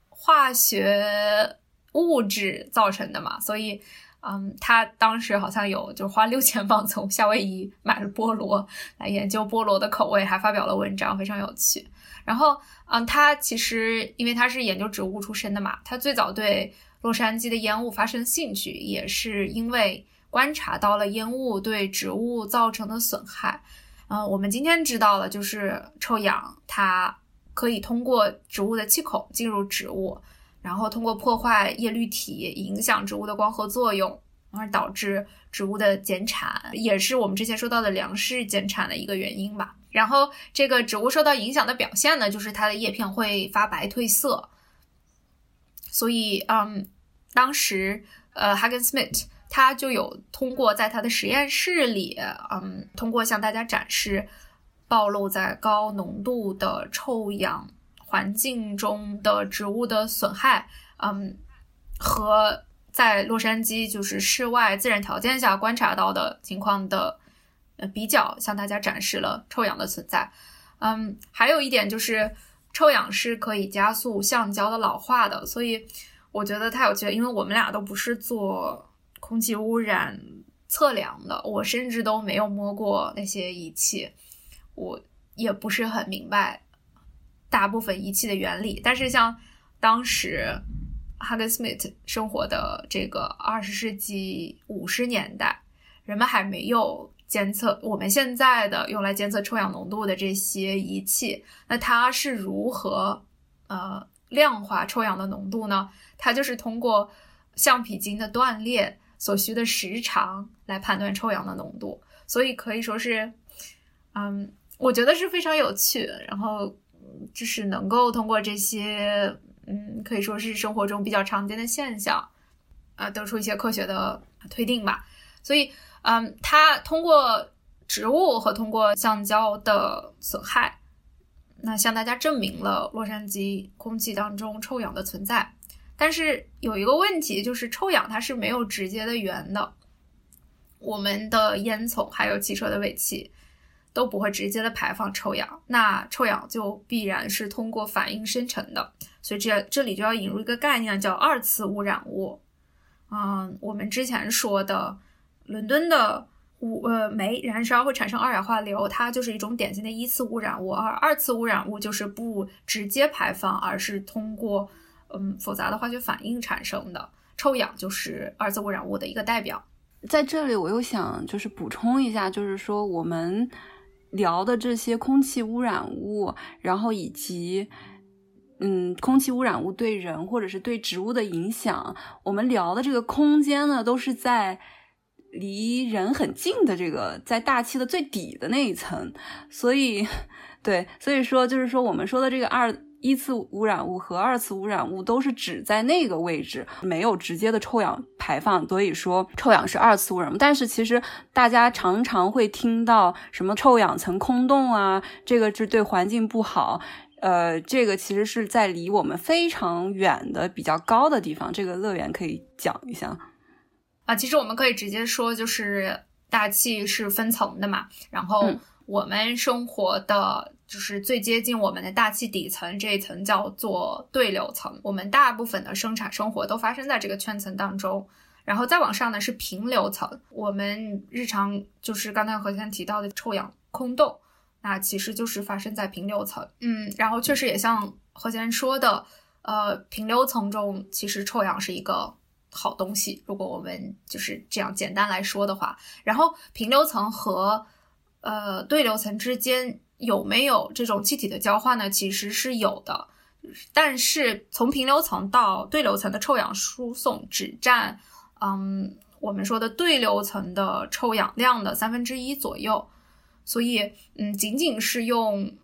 化学物质造成的嘛，所以。嗯，他当时好像有就花六千镑从夏威夷买了菠萝来研究菠萝的口味，还发表了文章，非常有趣。然后，嗯，他其实因为他是研究植物出身的嘛，他最早对洛杉矶的烟雾发生兴趣，也是因为观察到了烟雾对植物造成的损害。嗯，我们今天知道了，就是臭氧它可以通过植物的气孔进入植物。然后通过破坏叶绿体，影响植物的光合作用，而导致植物的减产，也是我们之前说到的粮食减产的一个原因吧。然后这个植物受到影响的表现呢，就是它的叶片会发白褪色。所以，嗯，当时，呃，Hagen Smith 他就有通过在他的实验室里，嗯，通过向大家展示暴露在高浓度的臭氧。环境中的植物的损害，嗯，和在洛杉矶就是室外自然条件下观察到的情况的呃比较，向大家展示了臭氧的存在。嗯，还有一点就是臭氧是可以加速橡胶的老化的，所以我觉得太有趣了。因为我们俩都不是做空气污染测量的，我甚至都没有摸过那些仪器，我也不是很明白。大部分仪器的原理，但是像当时哈根斯密特生活的这个二十世纪五十年代，人们还没有监测我们现在的用来监测臭氧浓度的这些仪器，那它是如何呃量化臭氧的浓度呢？它就是通过橡皮筋的断裂所需的时长来判断臭氧的浓度，所以可以说是，嗯，我觉得是非常有趣，然后就是能够通过这些，嗯，可以说是生活中比较常见的现象，啊，得出一些科学的推定吧，所以。嗯，它通过植物和通过橡胶的损害，那向大家证明了洛杉矶空气当中臭氧的存在。但是有一个问题，就是臭氧它是没有直接的源的，我们的烟囱还有汽车的尾气都不会直接的排放臭氧，那臭氧就必然是通过反应生成的。所以这这里就要引入一个概念，叫二次污染物。嗯，我们之前说的。伦敦的污呃煤燃烧会产生二氧化硫，它就是一种典型的一次污染物，而二次污染物就是不直接排放，而是通过嗯复杂的化学反应产生的。臭氧就是二次污染物的一个代表。在这里，我又想就是补充一下，就是说我们聊的这些空气污染物，然后以及嗯空气污染物对人或者是对植物的影响，我们聊的这个空间呢，都是在。离人很近的这个，在大气的最底的那一层，所以，对，所以说就是说，我们说的这个二一次污染物和二次污染物都是指在那个位置没有直接的臭氧排放，所以说臭氧是二次污染物。但是其实大家常常会听到什么臭氧层空洞啊，这个是对环境不好。呃，这个其实是在离我们非常远的比较高的地方。这个乐园可以讲一下。啊，其实我们可以直接说，就是大气是分层的嘛。然后我们生活的就是最接近我们的大气底层这一层叫做对流层，我们大部分的生产生活都发生在这个圈层当中。然后再往上呢是平流层，我们日常就是刚才何先提到的臭氧空洞，那其实就是发生在平流层。嗯，然后确实也像何先说的，呃，平流层中其实臭氧是一个。好东西，如果我们就是这样简单来说的话，然后平流层和呃对流层之间有没有这种气体的交换呢？其实是有的，但是从平流层到对流层的臭氧输送只占嗯我们说的对流层的臭氧量的三分之一左右，所以嗯仅仅是用。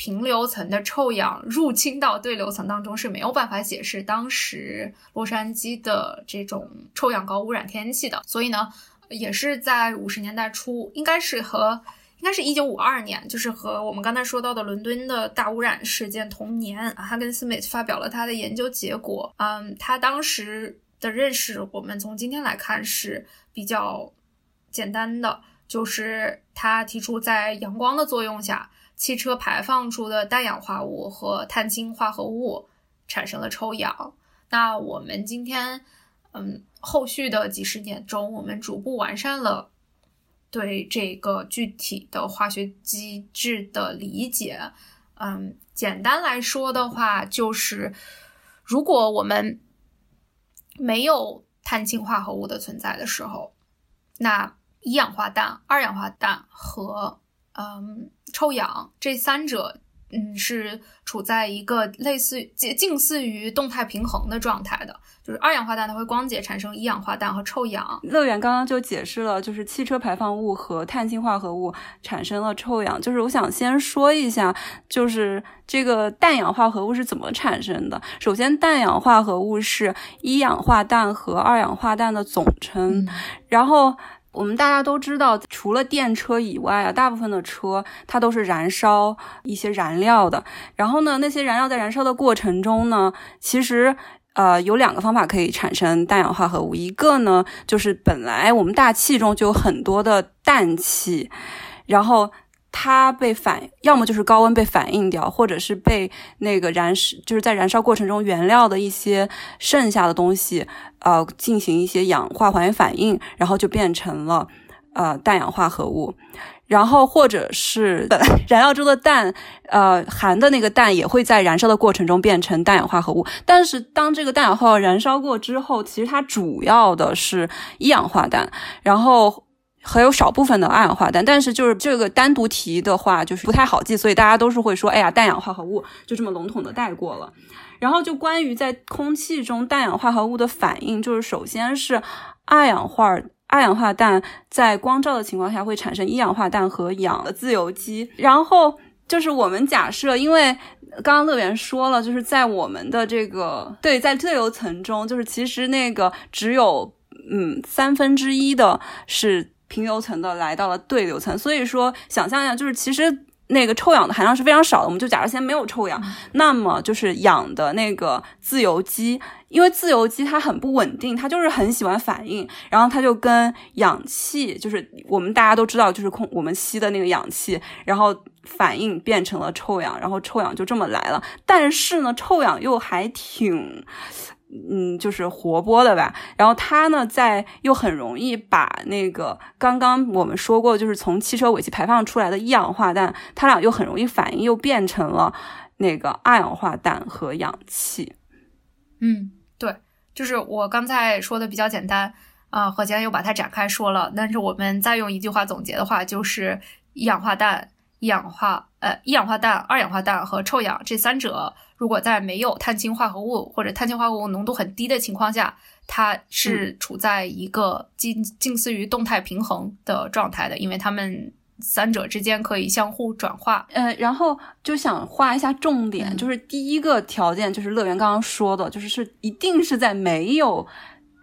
平流层的臭氧入侵到对流层当中是没有办法解释当时洛杉矶的这种臭氧高污染天气的，所以呢，也是在五十年代初，应该是和应该是一九五二年，就是和我们刚才说到的伦敦的大污染事件同年，哈根斯美发表了他的研究结果。嗯，他当时的认识，我们从今天来看是比较简单的，就是他提出在阳光的作用下。汽车排放出的氮氧化物和碳氢化合物产生了臭氧。那我们今天，嗯，后续的几十年中，我们逐步完善了对这个具体的化学机制的理解。嗯，简单来说的话，就是如果我们没有碳氢化合物的存在的时候，那一氧化氮、二氧化氮和嗯。臭氧这三者，嗯，是处在一个类似近近似于动态平衡的状态的。就是二氧化碳它会光解产生一氧化氮和臭氧。乐园刚刚就解释了，就是汽车排放物和碳氢化合物产生了臭氧。就是我想先说一下，就是这个氮氧化合物是怎么产生的。首先，氮氧化合物是一氧化氮和二氧化氮的总称，然后。我们大家都知道，除了电车以外啊，大部分的车它都是燃烧一些燃料的。然后呢，那些燃料在燃烧的过程中呢，其实呃有两个方法可以产生氮氧化合物。一个呢，就是本来我们大气中就有很多的氮气，然后。它被反，要么就是高温被反应掉，或者是被那个燃烧，就是在燃烧过程中原料的一些剩下的东西，呃，进行一些氧化还原反应，然后就变成了呃氮氧化合物。然后或者是燃料中的氮，呃，含的那个氮也会在燃烧的过程中变成氮氧化合物。但是当这个氮氧化燃烧过之后，其实它主要的是一氧化氮，然后。还有少部分的二氧化氮，但是就是这个单独提的话，就是不太好记，所以大家都是会说，哎呀，氮氧化合物，就这么笼统的带过了。然后就关于在空气中氮氧化合物的反应，就是首先是二氧化二氧化氮在光照的情况下会产生一氧化氮和氧的自由基，然后就是我们假设，因为刚刚乐园说了，就是在我们的这个对在对流层中，就是其实那个只有嗯三分之一的是平流层的来到了对流层，所以说想象一下，就是其实。那个臭氧的含量是非常少的，我们就假设先没有臭氧，那么就是氧的那个自由基，因为自由基它很不稳定，它就是很喜欢反应，然后它就跟氧气，就是我们大家都知道，就是空我们吸的那个氧气，然后反应变成了臭氧，然后臭氧就这么来了。但是呢，臭氧又还挺。嗯，就是活泼的吧。然后它呢，在又很容易把那个刚刚我们说过，就是从汽车尾气排放出来的一氧化氮，它俩又很容易反应，又变成了那个二氧化氮和氧气。嗯，对，就是我刚才说的比较简单啊，何坚又把它展开说了。但是我们再用一句话总结的话，就是一氧化氮、一氧化呃一氧化氮、二氧化氮和臭氧这三者。如果在没有碳氢化合物或者碳氢化合物浓度很低的情况下，它是处在一个近近似于动态平衡的状态的，因为它们三者之间可以相互转化。呃，然后就想画一下重点，就是第一个条件就是乐园刚刚说的，就是是一定是在没有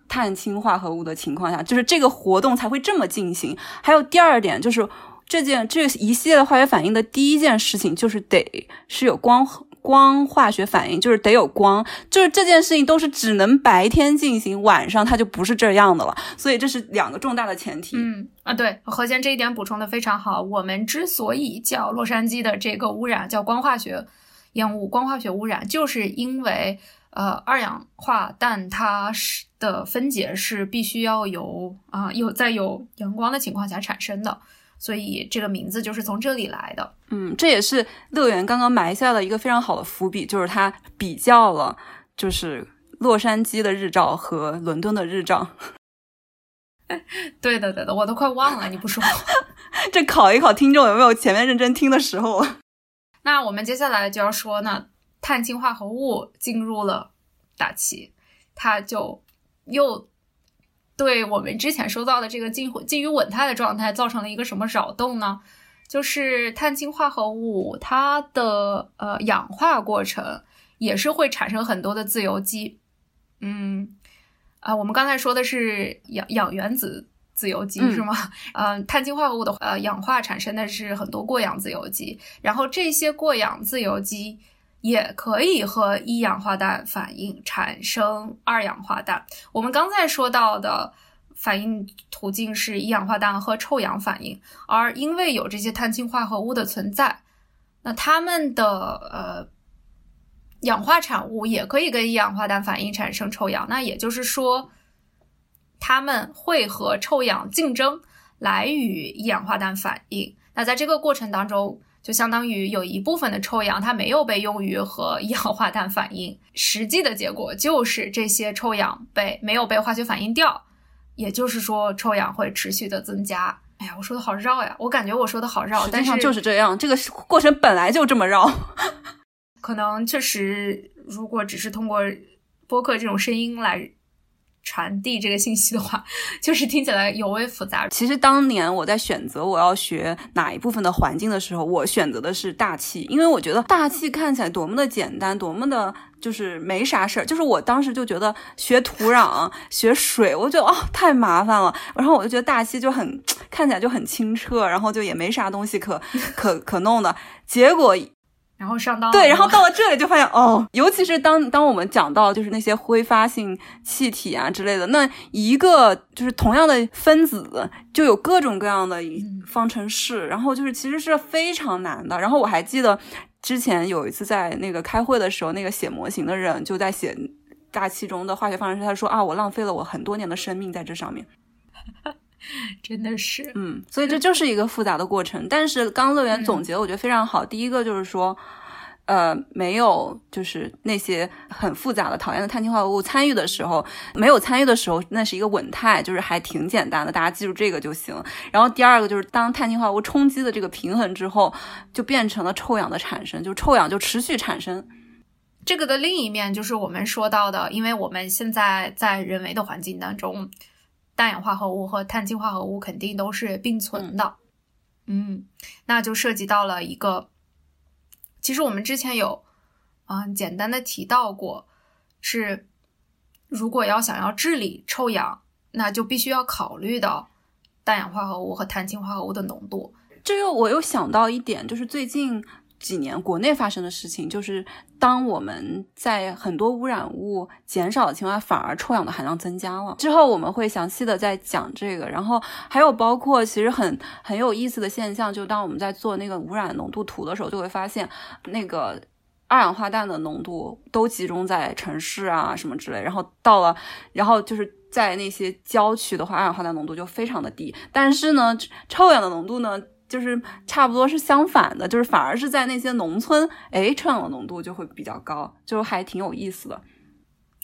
碳氢化合物的情况下，就是这个活动才会这么进行。还有第二点就是这件这一系列的化学反应的第一件事情就是得是有光。光化学反应就是得有光，就是这件事情都是只能白天进行，晚上它就不是这样的了。所以这是两个重大的前提。嗯啊，对，何先这一点补充的非常好。我们之所以叫洛杉矶的这个污染叫光化学烟雾、光化学污染，就是因为呃二氧化氮它是的分解是必须要有啊有在有阳光的情况下产生的。所以这个名字就是从这里来的。嗯，这也是乐园刚刚埋下了一个非常好的伏笔，就是它比较了，就是洛杉矶的日照和伦敦的日照。对的，对的，我都快忘了，你不说，这考一考听众有没有前面认真听的时候。那我们接下来就要说，呢碳氢化合物进入了大气，它就又。对我们之前说到的这个近近于稳态的状态造成了一个什么扰动呢？就是碳氢化合物它的呃氧化过程也是会产生很多的自由基。嗯啊，我们刚才说的是氧氧原子自由基是吗？嗯，碳氢化合物的呃氧化产生的是很多过氧自由基，然后这些过氧自由基。也可以和一氧化氮反应产生二氧化氮。我们刚才说到的反应途径是一氧化氮和臭氧反应，而因为有这些碳氢化合物的存在，那它们的呃氧化产物也可以跟一氧化氮反应产生臭氧。那也就是说，它们会和臭氧竞争来与一氧化氮反应。那在这个过程当中，就相当于有一部分的臭氧，它没有被用于和一氧化碳反应，实际的结果就是这些臭氧被没有被化学反应掉，也就是说臭氧会持续的增加。哎呀，我说的好绕呀，我感觉我说的好绕，但是就是这样，这个过程本来就这么绕，可能确实如果只是通过播客这种声音来。传递这个信息的话，就是听起来尤为复杂。其实当年我在选择我要学哪一部分的环境的时候，我选择的是大气，因为我觉得大气看起来多么的简单，多么的就是没啥事儿。就是我当时就觉得学土壤、学水，我觉得哦太麻烦了。然后我就觉得大气就很 看起来就很清澈，然后就也没啥东西可 可可弄的。结果。然后上当对，然后到了这里就发现哦，尤其是当当我们讲到就是那些挥发性气体啊之类的，那一个就是同样的分子就有各种各样的方程式，然后就是其实是非常难的。然后我还记得之前有一次在那个开会的时候，那个写模型的人就在写大气中的化学方程式，他说啊，我浪费了我很多年的生命在这上面。真的是，嗯，所以这就是一个复杂的过程。但是刚乐园总结，我觉得非常好。第一个就是说，呃，没有，就是那些很复杂的、讨厌的碳氢化合物参与的时候，没有参与的时候，那是一个稳态，就是还挺简单的，大家记住这个就行。然后第二个就是，当碳氢化合物冲击的这个平衡之后，就变成了臭氧的产生，就臭氧就持续产生。这个的另一面就是我们说到的，因为我们现在在人为的环境当中，氮氧化合物和碳氢化合物肯定都是并存的。嗯，那就涉及到了一个。其实我们之前有，嗯，简单的提到过，是如果要想要治理臭氧，那就必须要考虑到氮氧化合物和碳氢化合物的浓度。这又我又想到一点，就是最近几年国内发生的事情，就是当我们在很多污染物减少的情况下，反而臭氧的含量增加了。之后我们会详细的再讲这个，然后还有包括其实很很有意思的现象，就当我们在做那个污染浓度图的时候，就会发现那个二氧化氮的浓度都集中在城市啊什么之类，然后到了，然后就是在那些郊区的话，二氧化氮浓度就非常的低，但是呢，臭氧的浓度呢？就是差不多是相反的，就是反而是在那些农村，哎，臭氧的浓度就会比较高，就还挺有意思的。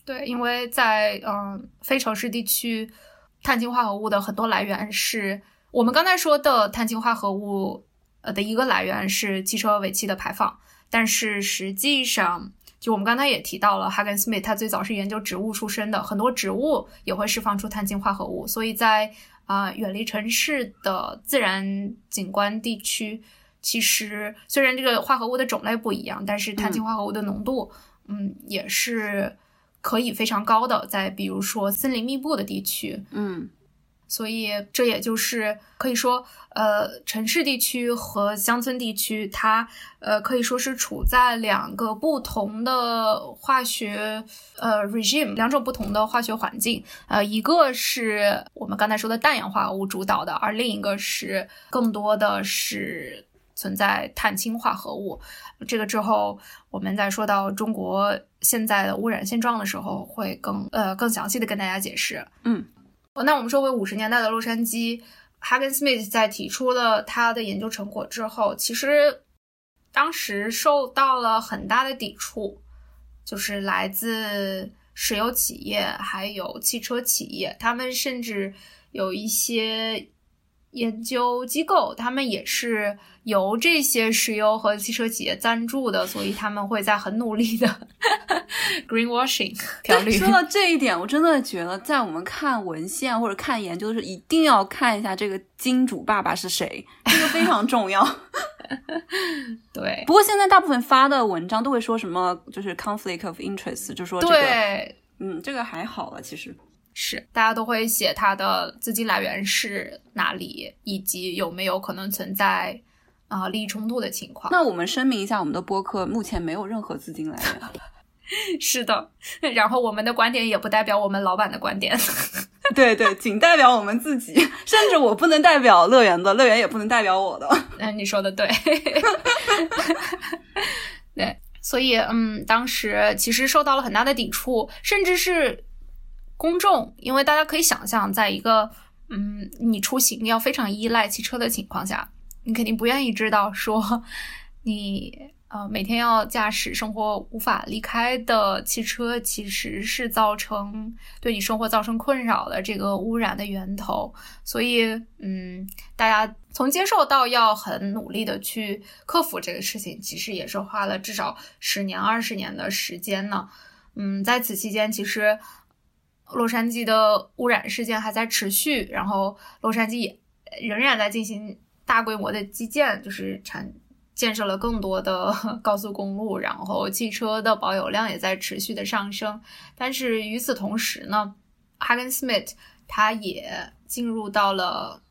对，因为在嗯非城市地区，碳氢化合物的很多来源是我们刚才说的碳氢化合物呃的一个来源是汽车尾气的排放，但是实际上，就我们刚才也提到了，Hagen Smith 他最早是研究植物出身的，很多植物也会释放出碳氢化合物，所以在啊，远离城市的自然景观地区，其实虽然这个化合物的种类不一样，但是碳氢化合物的浓度，嗯，也是可以非常高的。在比如说森林密布的地区，嗯。所以，这也就是可以说，呃，城市地区和乡村地区，它呃可以说是处在两个不同的化学呃 regime，两种不同的化学环境。呃，一个是我们刚才说的氮氧化物主导的，而另一个是更多的是存在碳氢化合物。这个之后，我们在说到中国现在的污染现状的时候，会更呃更详细的跟大家解释。嗯。哦那我们说回五十年代的洛杉矶，Hagen Smith 在提出了他的研究成果之后，其实当时受到了很大的抵触，就是来自石油企业还有汽车企业，他们甚至有一些。研究机构，他们也是由这些石油和汽车企业赞助的，所以他们会在很努力的 greenwashing 调绿。说到这一点，我真的觉得，在我们看文献或者看研究的时候，一定要看一下这个金主爸爸是谁，这个非常重要。对。不过现在大部分发的文章都会说什么，就是 conflict of interest，就说这个，嗯，这个还好了，其实。是，大家都会写它的资金来源是哪里，以及有没有可能存在啊利益冲突的情况。那我们声明一下，我们的播客目前没有任何资金来源。是的，然后我们的观点也不代表我们老板的观点。对对，仅代表我们自己，甚至我不能代表乐园的，乐园也不能代表我的。嗯，你说的对。对，所以嗯，当时其实受到了很大的抵触，甚至是。公众，因为大家可以想象，在一个嗯，你出行要非常依赖汽车的情况下，你肯定不愿意知道说你呃每天要驾驶生活无法离开的汽车，其实是造成对你生活造成困扰的这个污染的源头。所以，嗯，大家从接受到要很努力的去克服这个事情，其实也是花了至少十年、二十年的时间呢。嗯，在此期间，其实。洛杉矶的污染事件还在持续，然后洛杉矶也仍然在进行大规模的基建，就是产建设了更多的 高速公路，然后汽车的保有量也在持续的上升。但是与此同时呢，Hagen Smith 他也进入到了，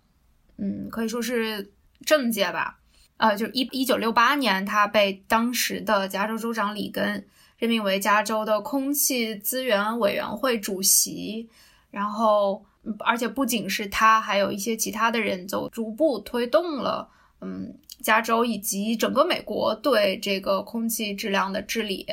嗯，可以说是政界吧，呃，就是一一九六八年，他被当时的加州州长里根。任命为加州的空气资源委员会主席，然后，而且不仅是他，还有一些其他的人，就逐步推动了，嗯，加州以及整个美国对这个空气质量的治理。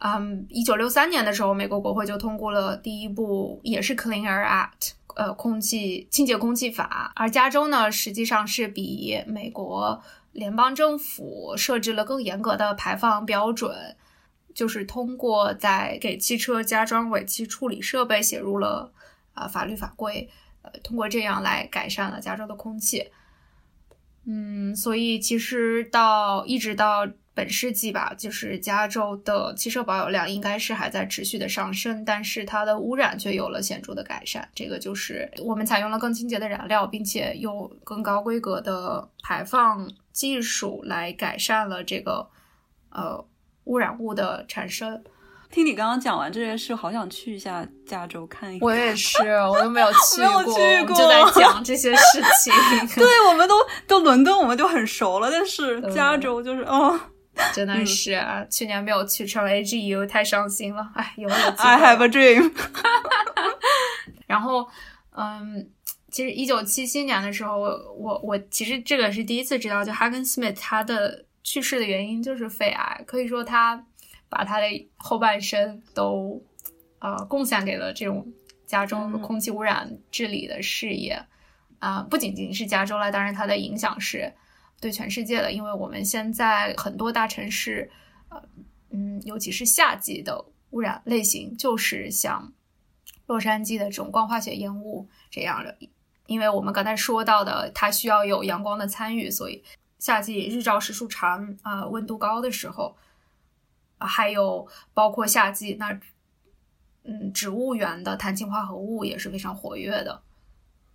嗯，一九六三年的时候，美国国会就通过了第一部，也是 Clean Air Act，呃，空气清洁空气法。而加州呢，实际上是比美国。联邦政府设置了更严格的排放标准，就是通过在给汽车加装尾气处理设备写入了啊法律法规，呃，通过这样来改善了加州的空气。嗯，所以其实到一直到本世纪吧，就是加州的汽车保有量应该是还在持续的上升，但是它的污染却有了显著的改善。这个就是我们采用了更清洁的燃料，并且用更高规格的排放技术来改善了这个呃污染物的产生。听你刚刚讲完这件事，好想去一下加州看一看。我也是，我都 没有去过，去过就在讲这些事情。对，我们都都伦敦，我们就很熟了，但是加州就是哦，真的是去年没有去成 AGU，太伤心了。哎，有没有？I have a dream。然后，嗯，其实一九七七年的时候，我我我其实这个是第一次知道，就哈根斯密他的去世的原因就是肺癌，可以说他。把他的后半生都，呃，贡献给了这种加州空气污染治理的事业，啊，不仅仅是加州了，当然它的影响是对全世界的，因为我们现在很多大城市，呃，嗯，尤其是夏季的污染类型，就是像洛杉矶的这种光化学烟雾这样的，因为我们刚才说到的，它需要有阳光的参与，所以夏季日照时数长，啊，温度高的时候。还有包括夏季那，嗯，植物园的碳氢化合物也是非常活跃的。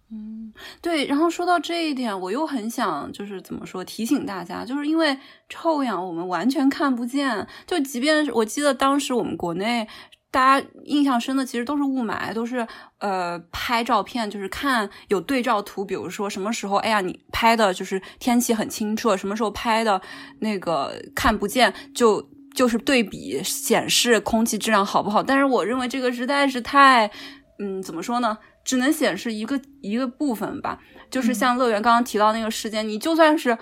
嗯，对。然后说到这一点，我又很想就是怎么说提醒大家，就是因为臭氧我们完全看不见，就即便是我记得当时我们国内大家印象深的，其实都是雾霾，都是呃拍照片就是看有对照图，比如说什么时候哎呀你拍的就是天气很清澈，什么时候拍的那个看不见就。就是对比显示空气质量好不好，但是我认为这个实在是太，嗯，怎么说呢？只能显示一个一个部分吧。就是像乐园刚刚提到那个事件，你就算是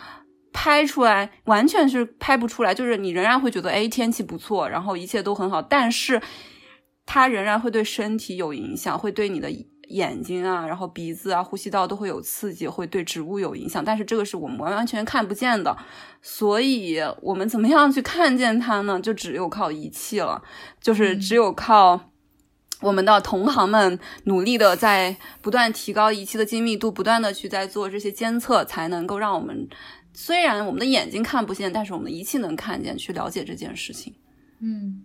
拍出来，完全是拍不出来，就是你仍然会觉得，哎，天气不错，然后一切都很好，但是它仍然会对身体有影响，会对你的。眼睛啊，然后鼻子啊，呼吸道都会有刺激，会对植物有影响。但是这个是我们完完全全看不见的，所以我们怎么样去看见它呢？就只有靠仪器了，就是只有靠我们的同行们努力的在不断提高仪器的精密度，不断的去在做这些监测，才能够让我们虽然我们的眼睛看不见，但是我们的仪器能看见，去了解这件事情。嗯，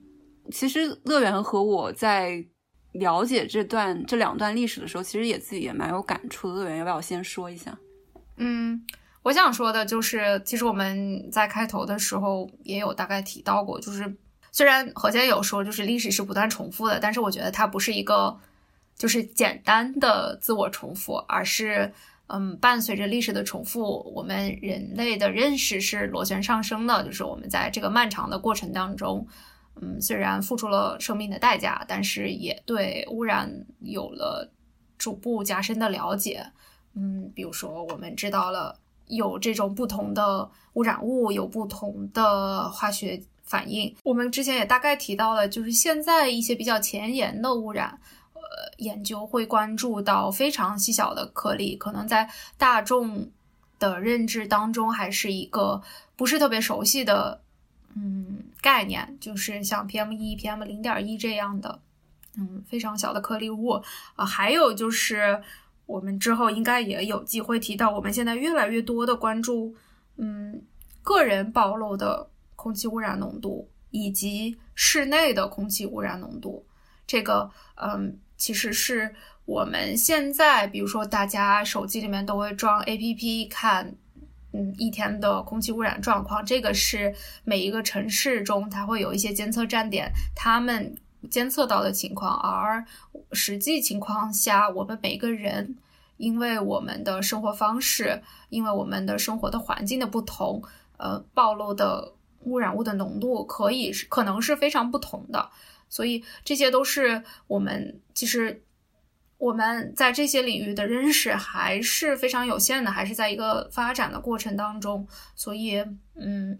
其实乐园和我在。了解这段这两段历史的时候，其实也自己也蛮有感触的。要不要先说一下？嗯，我想说的就是，其实我们在开头的时候也有大概提到过，就是虽然何先有说，就是历史是不断重复的，但是我觉得它不是一个就是简单的自我重复，而是嗯，伴随着历史的重复，我们人类的认识是螺旋上升的，就是我们在这个漫长的过程当中。嗯，虽然付出了生命的代价，但是也对污染有了逐步加深的了解。嗯，比如说我们知道了有这种不同的污染物，有不同的化学反应。我们之前也大概提到了，就是现在一些比较前沿的污染，呃，研究会关注到非常细小的颗粒，可能在大众的认知当中还是一个不是特别熟悉的。嗯，概念就是像 PM 一、PM 零点一这样的，嗯，非常小的颗粒物啊。还有就是，我们之后应该也有机会提到，我们现在越来越多的关注，嗯，个人暴露的空气污染浓度以及室内的空气污染浓度。这个，嗯，其实是我们现在，比如说大家手机里面都会装 APP 看。嗯，一天的空气污染状况，这个是每一个城市中它会有一些监测站点，他们监测到的情况。而实际情况下，我们每个人因为我们的生活方式，因为我们的生活的环境的不同，呃，暴露的污染物的浓度可以是可能是非常不同的。所以这些都是我们其实。我们在这些领域的认识还是非常有限的，还是在一个发展的过程当中。所以，嗯，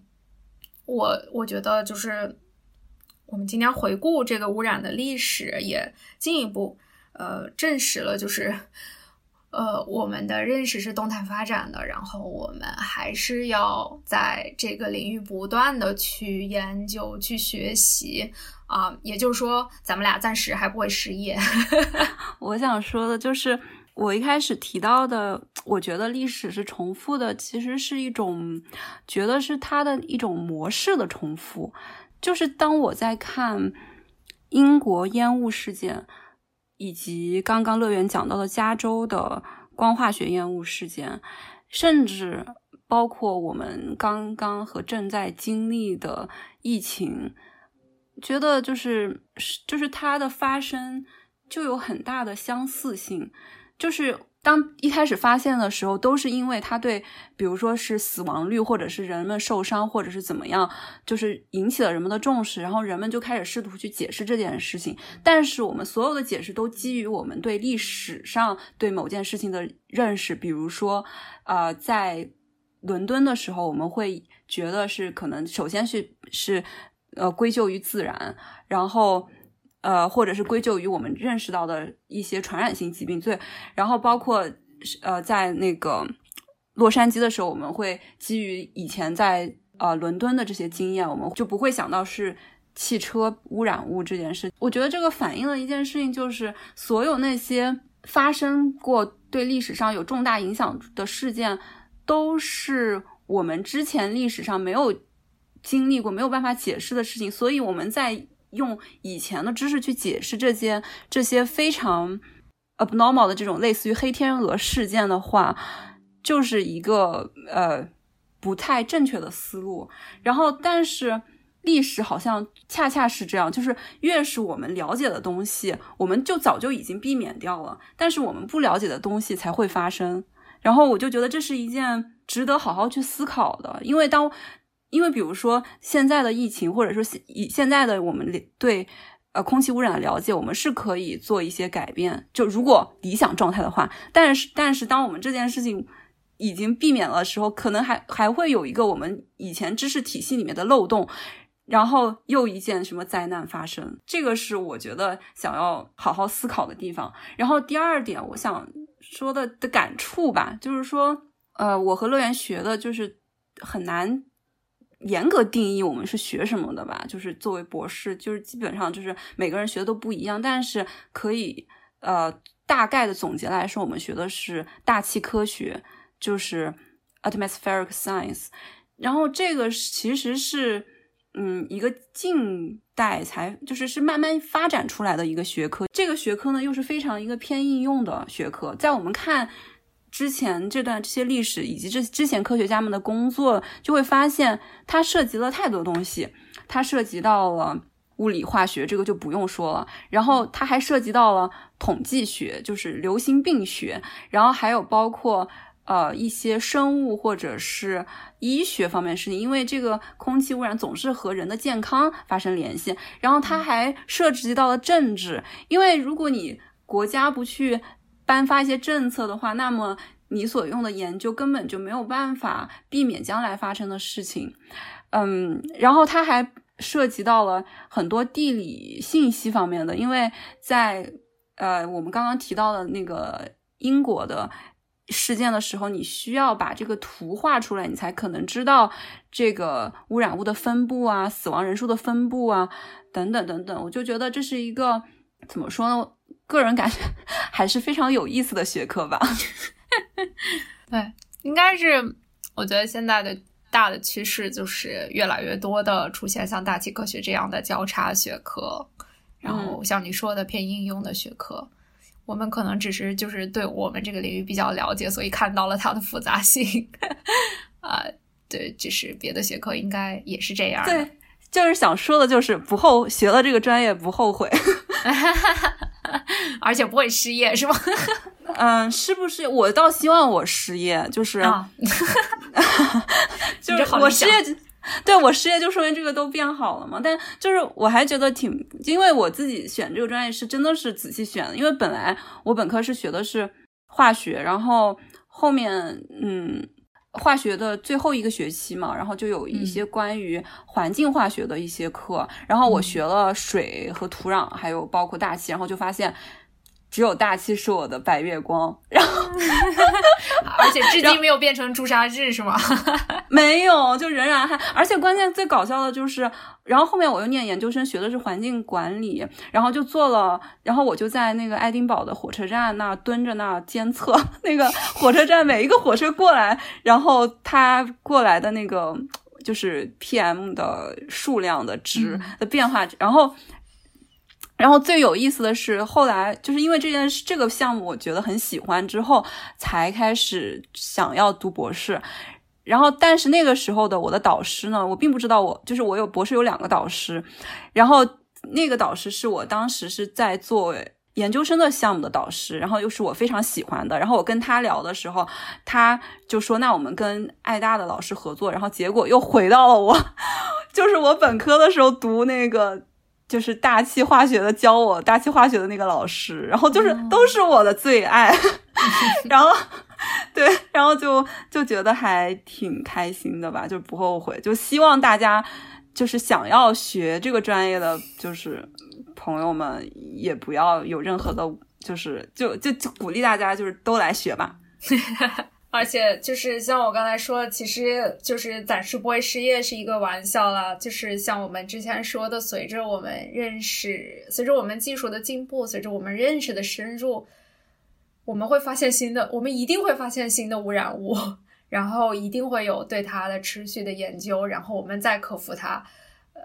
我我觉得就是我们今天回顾这个污染的历史，也进一步呃证实了，就是呃，我们的认识是动态发展的，然后我们还是要在这个领域不断的去研究、去学习啊。也就是说，咱们俩暂时还不会失业。我想说的就是，我一开始提到的，我觉得历史是重复的，其实是一种觉得是它的一种模式的重复。就是当我在看英国烟雾事件。以及刚刚乐园讲到的加州的光化学烟雾事件，甚至包括我们刚刚和正在经历的疫情，觉得就是就是它的发生就有很大的相似性，就是。当一开始发现的时候，都是因为它对，比如说是死亡率，或者是人们受伤，或者是怎么样，就是引起了人们的重视，然后人们就开始试图去解释这件事情。但是我们所有的解释都基于我们对历史上对某件事情的认识，比如说，呃，在伦敦的时候，我们会觉得是可能首先是是呃归咎于自然，然后。呃，或者是归咎于我们认识到的一些传染性疾病，对，然后包括呃，在那个洛杉矶的时候，我们会基于以前在呃伦敦的这些经验，我们就不会想到是汽车污染物这件事。我觉得这个反映了一件事情，就是所有那些发生过对历史上有重大影响的事件，都是我们之前历史上没有经历过、没有办法解释的事情，所以我们在。用以前的知识去解释这些这些非常 abnormal 的这种类似于黑天鹅事件的话，就是一个呃不太正确的思路。然后，但是历史好像恰恰是这样，就是越是我们了解的东西，我们就早就已经避免掉了；但是我们不了解的东西才会发生。然后我就觉得这是一件值得好好去思考的，因为当。因为比如说现在的疫情，或者说现以现在的我们对呃空气污染的了解，我们是可以做一些改变。就如果理想状态的话，但是但是当我们这件事情已经避免了的时候，可能还还会有一个我们以前知识体系里面的漏洞，然后又一件什么灾难发生。这个是我觉得想要好好思考的地方。然后第二点，我想说的的感触吧，就是说，呃，我和乐园学的就是很难。严格定义我们是学什么的吧，就是作为博士，就是基本上就是每个人学的都不一样，但是可以呃大概的总结来说，我们学的是大气科学，就是 atmospheric science。然后这个其实是嗯一个近代才就是是慢慢发展出来的一个学科，这个学科呢又是非常一个偏应用的学科，在我们看。之前这段这些历史以及这之前科学家们的工作，就会发现它涉及了太多东西。它涉及到了物理化学，这个就不用说了。然后它还涉及到了统计学，就是流行病学。然后还有包括呃一些生物或者是医学方面的事情，因为这个空气污染总是和人的健康发生联系。然后它还涉及到了政治，因为如果你国家不去。颁发一些政策的话，那么你所用的研究根本就没有办法避免将来发生的事情。嗯，然后它还涉及到了很多地理信息方面的，因为在呃我们刚刚提到的那个英国的事件的时候，你需要把这个图画出来，你才可能知道这个污染物的分布啊、死亡人数的分布啊等等等等。我就觉得这是一个怎么说呢？个人感觉还是非常有意思的学科吧。对，应该是我觉得现在的大的趋势就是越来越多的出现像大气科学这样的交叉学科，然后像你说的偏应用的学科，我们可能只是就是对我们这个领域比较了解，所以看到了它的复杂性。啊，对，就是别的学科应该也是这样。对，就是想说的就是不后学了这个专业不后悔。而且不会失业是吗？嗯，是不是？我倒希望我失业，就是，就是我失业，对我失业就说明这个都变好了嘛。但就是我还觉得挺，因为我自己选这个专业是真的是仔细选的，因为本来我本科是学的是化学，然后后面嗯。化学的最后一个学期嘛，然后就有一些关于环境化学的一些课，然后我学了水和土壤，还有包括大气，然后就发现只有大气是我的白月光，然后 而且至今没有变成朱砂痣是吗？没有，就仍然还，而且关键最搞笑的就是，然后后面我又念研究生，学的是环境管理，然后就做了，然后我就在那个爱丁堡的火车站那蹲着那监测那个火车站每一个火车过来，然后它过来的那个就是 PM 的数量的值的变化，然后。然后最有意思的是，后来就是因为这件事，这个项目我觉得很喜欢，之后才开始想要读博士。然后，但是那个时候的我的导师呢，我并不知道我就是我有博士有两个导师，然后那个导师是我当时是在做研究生的项目的导师，然后又是我非常喜欢的。然后我跟他聊的时候，他就说：“那我们跟爱大的老师合作。”然后结果又回到了我，就是我本科的时候读那个。就是大气化学的教我大气化学的那个老师，然后就是都是我的最爱，然后对，然后就就觉得还挺开心的吧，就不后悔。就希望大家就是想要学这个专业的，就是朋友们也不要有任何的，就是就就就鼓励大家就是都来学吧。而且就是像我刚才说，其实就是暂时不会失业是一个玩笑了。就是像我们之前说的，随着我们认识，随着我们技术的进步，随着我们认识的深入，我们会发现新的，我们一定会发现新的污染物，然后一定会有对它的持续的研究，然后我们再克服它，呃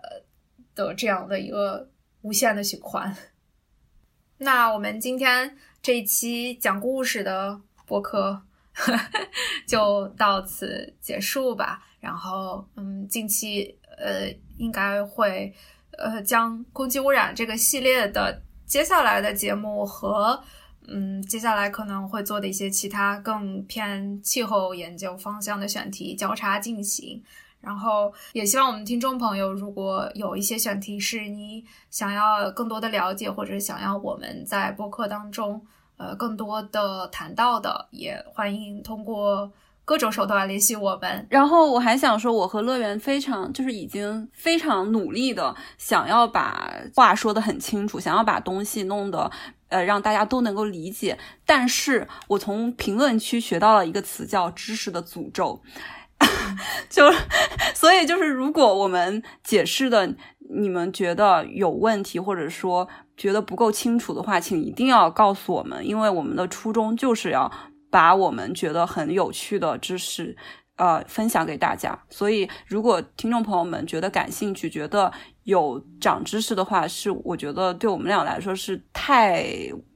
的这样的一个无限的循环。那我们今天这一期讲故事的播客。就到此结束吧。然后，嗯，近期呃应该会呃将空气污染这个系列的接下来的节目和嗯接下来可能会做的一些其他更偏气候研究方向的选题交叉进行。然后，也希望我们听众朋友如果有一些选题是你想要更多的了解，或者想要我们在播客当中。呃，更多的谈到的，也欢迎通过各种手段联系我们。然后我还想说，我和乐园非常就是已经非常努力的想要把话说的很清楚，想要把东西弄得呃让大家都能够理解。但是我从评论区学到了一个词叫“知识的诅咒”，就 所以就是如果我们解释的你们觉得有问题，或者说。觉得不够清楚的话，请一定要告诉我们，因为我们的初衷就是要把我们觉得很有趣的知识，呃，分享给大家。所以，如果听众朋友们觉得感兴趣，觉得有长知识的话，是我觉得对我们俩来说是太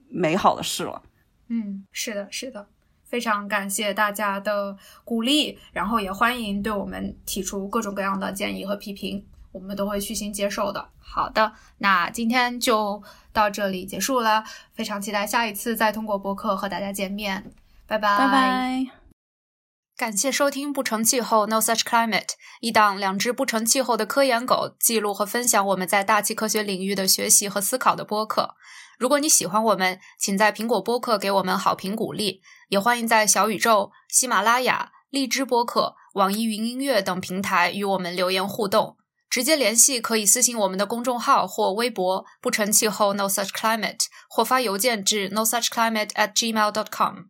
美好的事了。嗯，是的，是的，非常感谢大家的鼓励，然后也欢迎对我们提出各种各样的建议和批评。我们都会虚心接受的。好的，那今天就到这里结束了。非常期待下一次再通过播客和大家见面。拜拜拜拜。感谢收听《不成气候 No Such Climate》，一档两只不成气候的科研狗记录和分享我们在大气科学领域的学习和思考的播客。如果你喜欢我们，请在苹果播客给我们好评鼓励，也欢迎在小宇宙、喜马拉雅、荔枝播客、网易云音乐等平台与我们留言互动。直接联系可以私信我们的公众号或微博“不成气候 No Such Climate”，或发邮件至 No Such Climate at gmail dot com。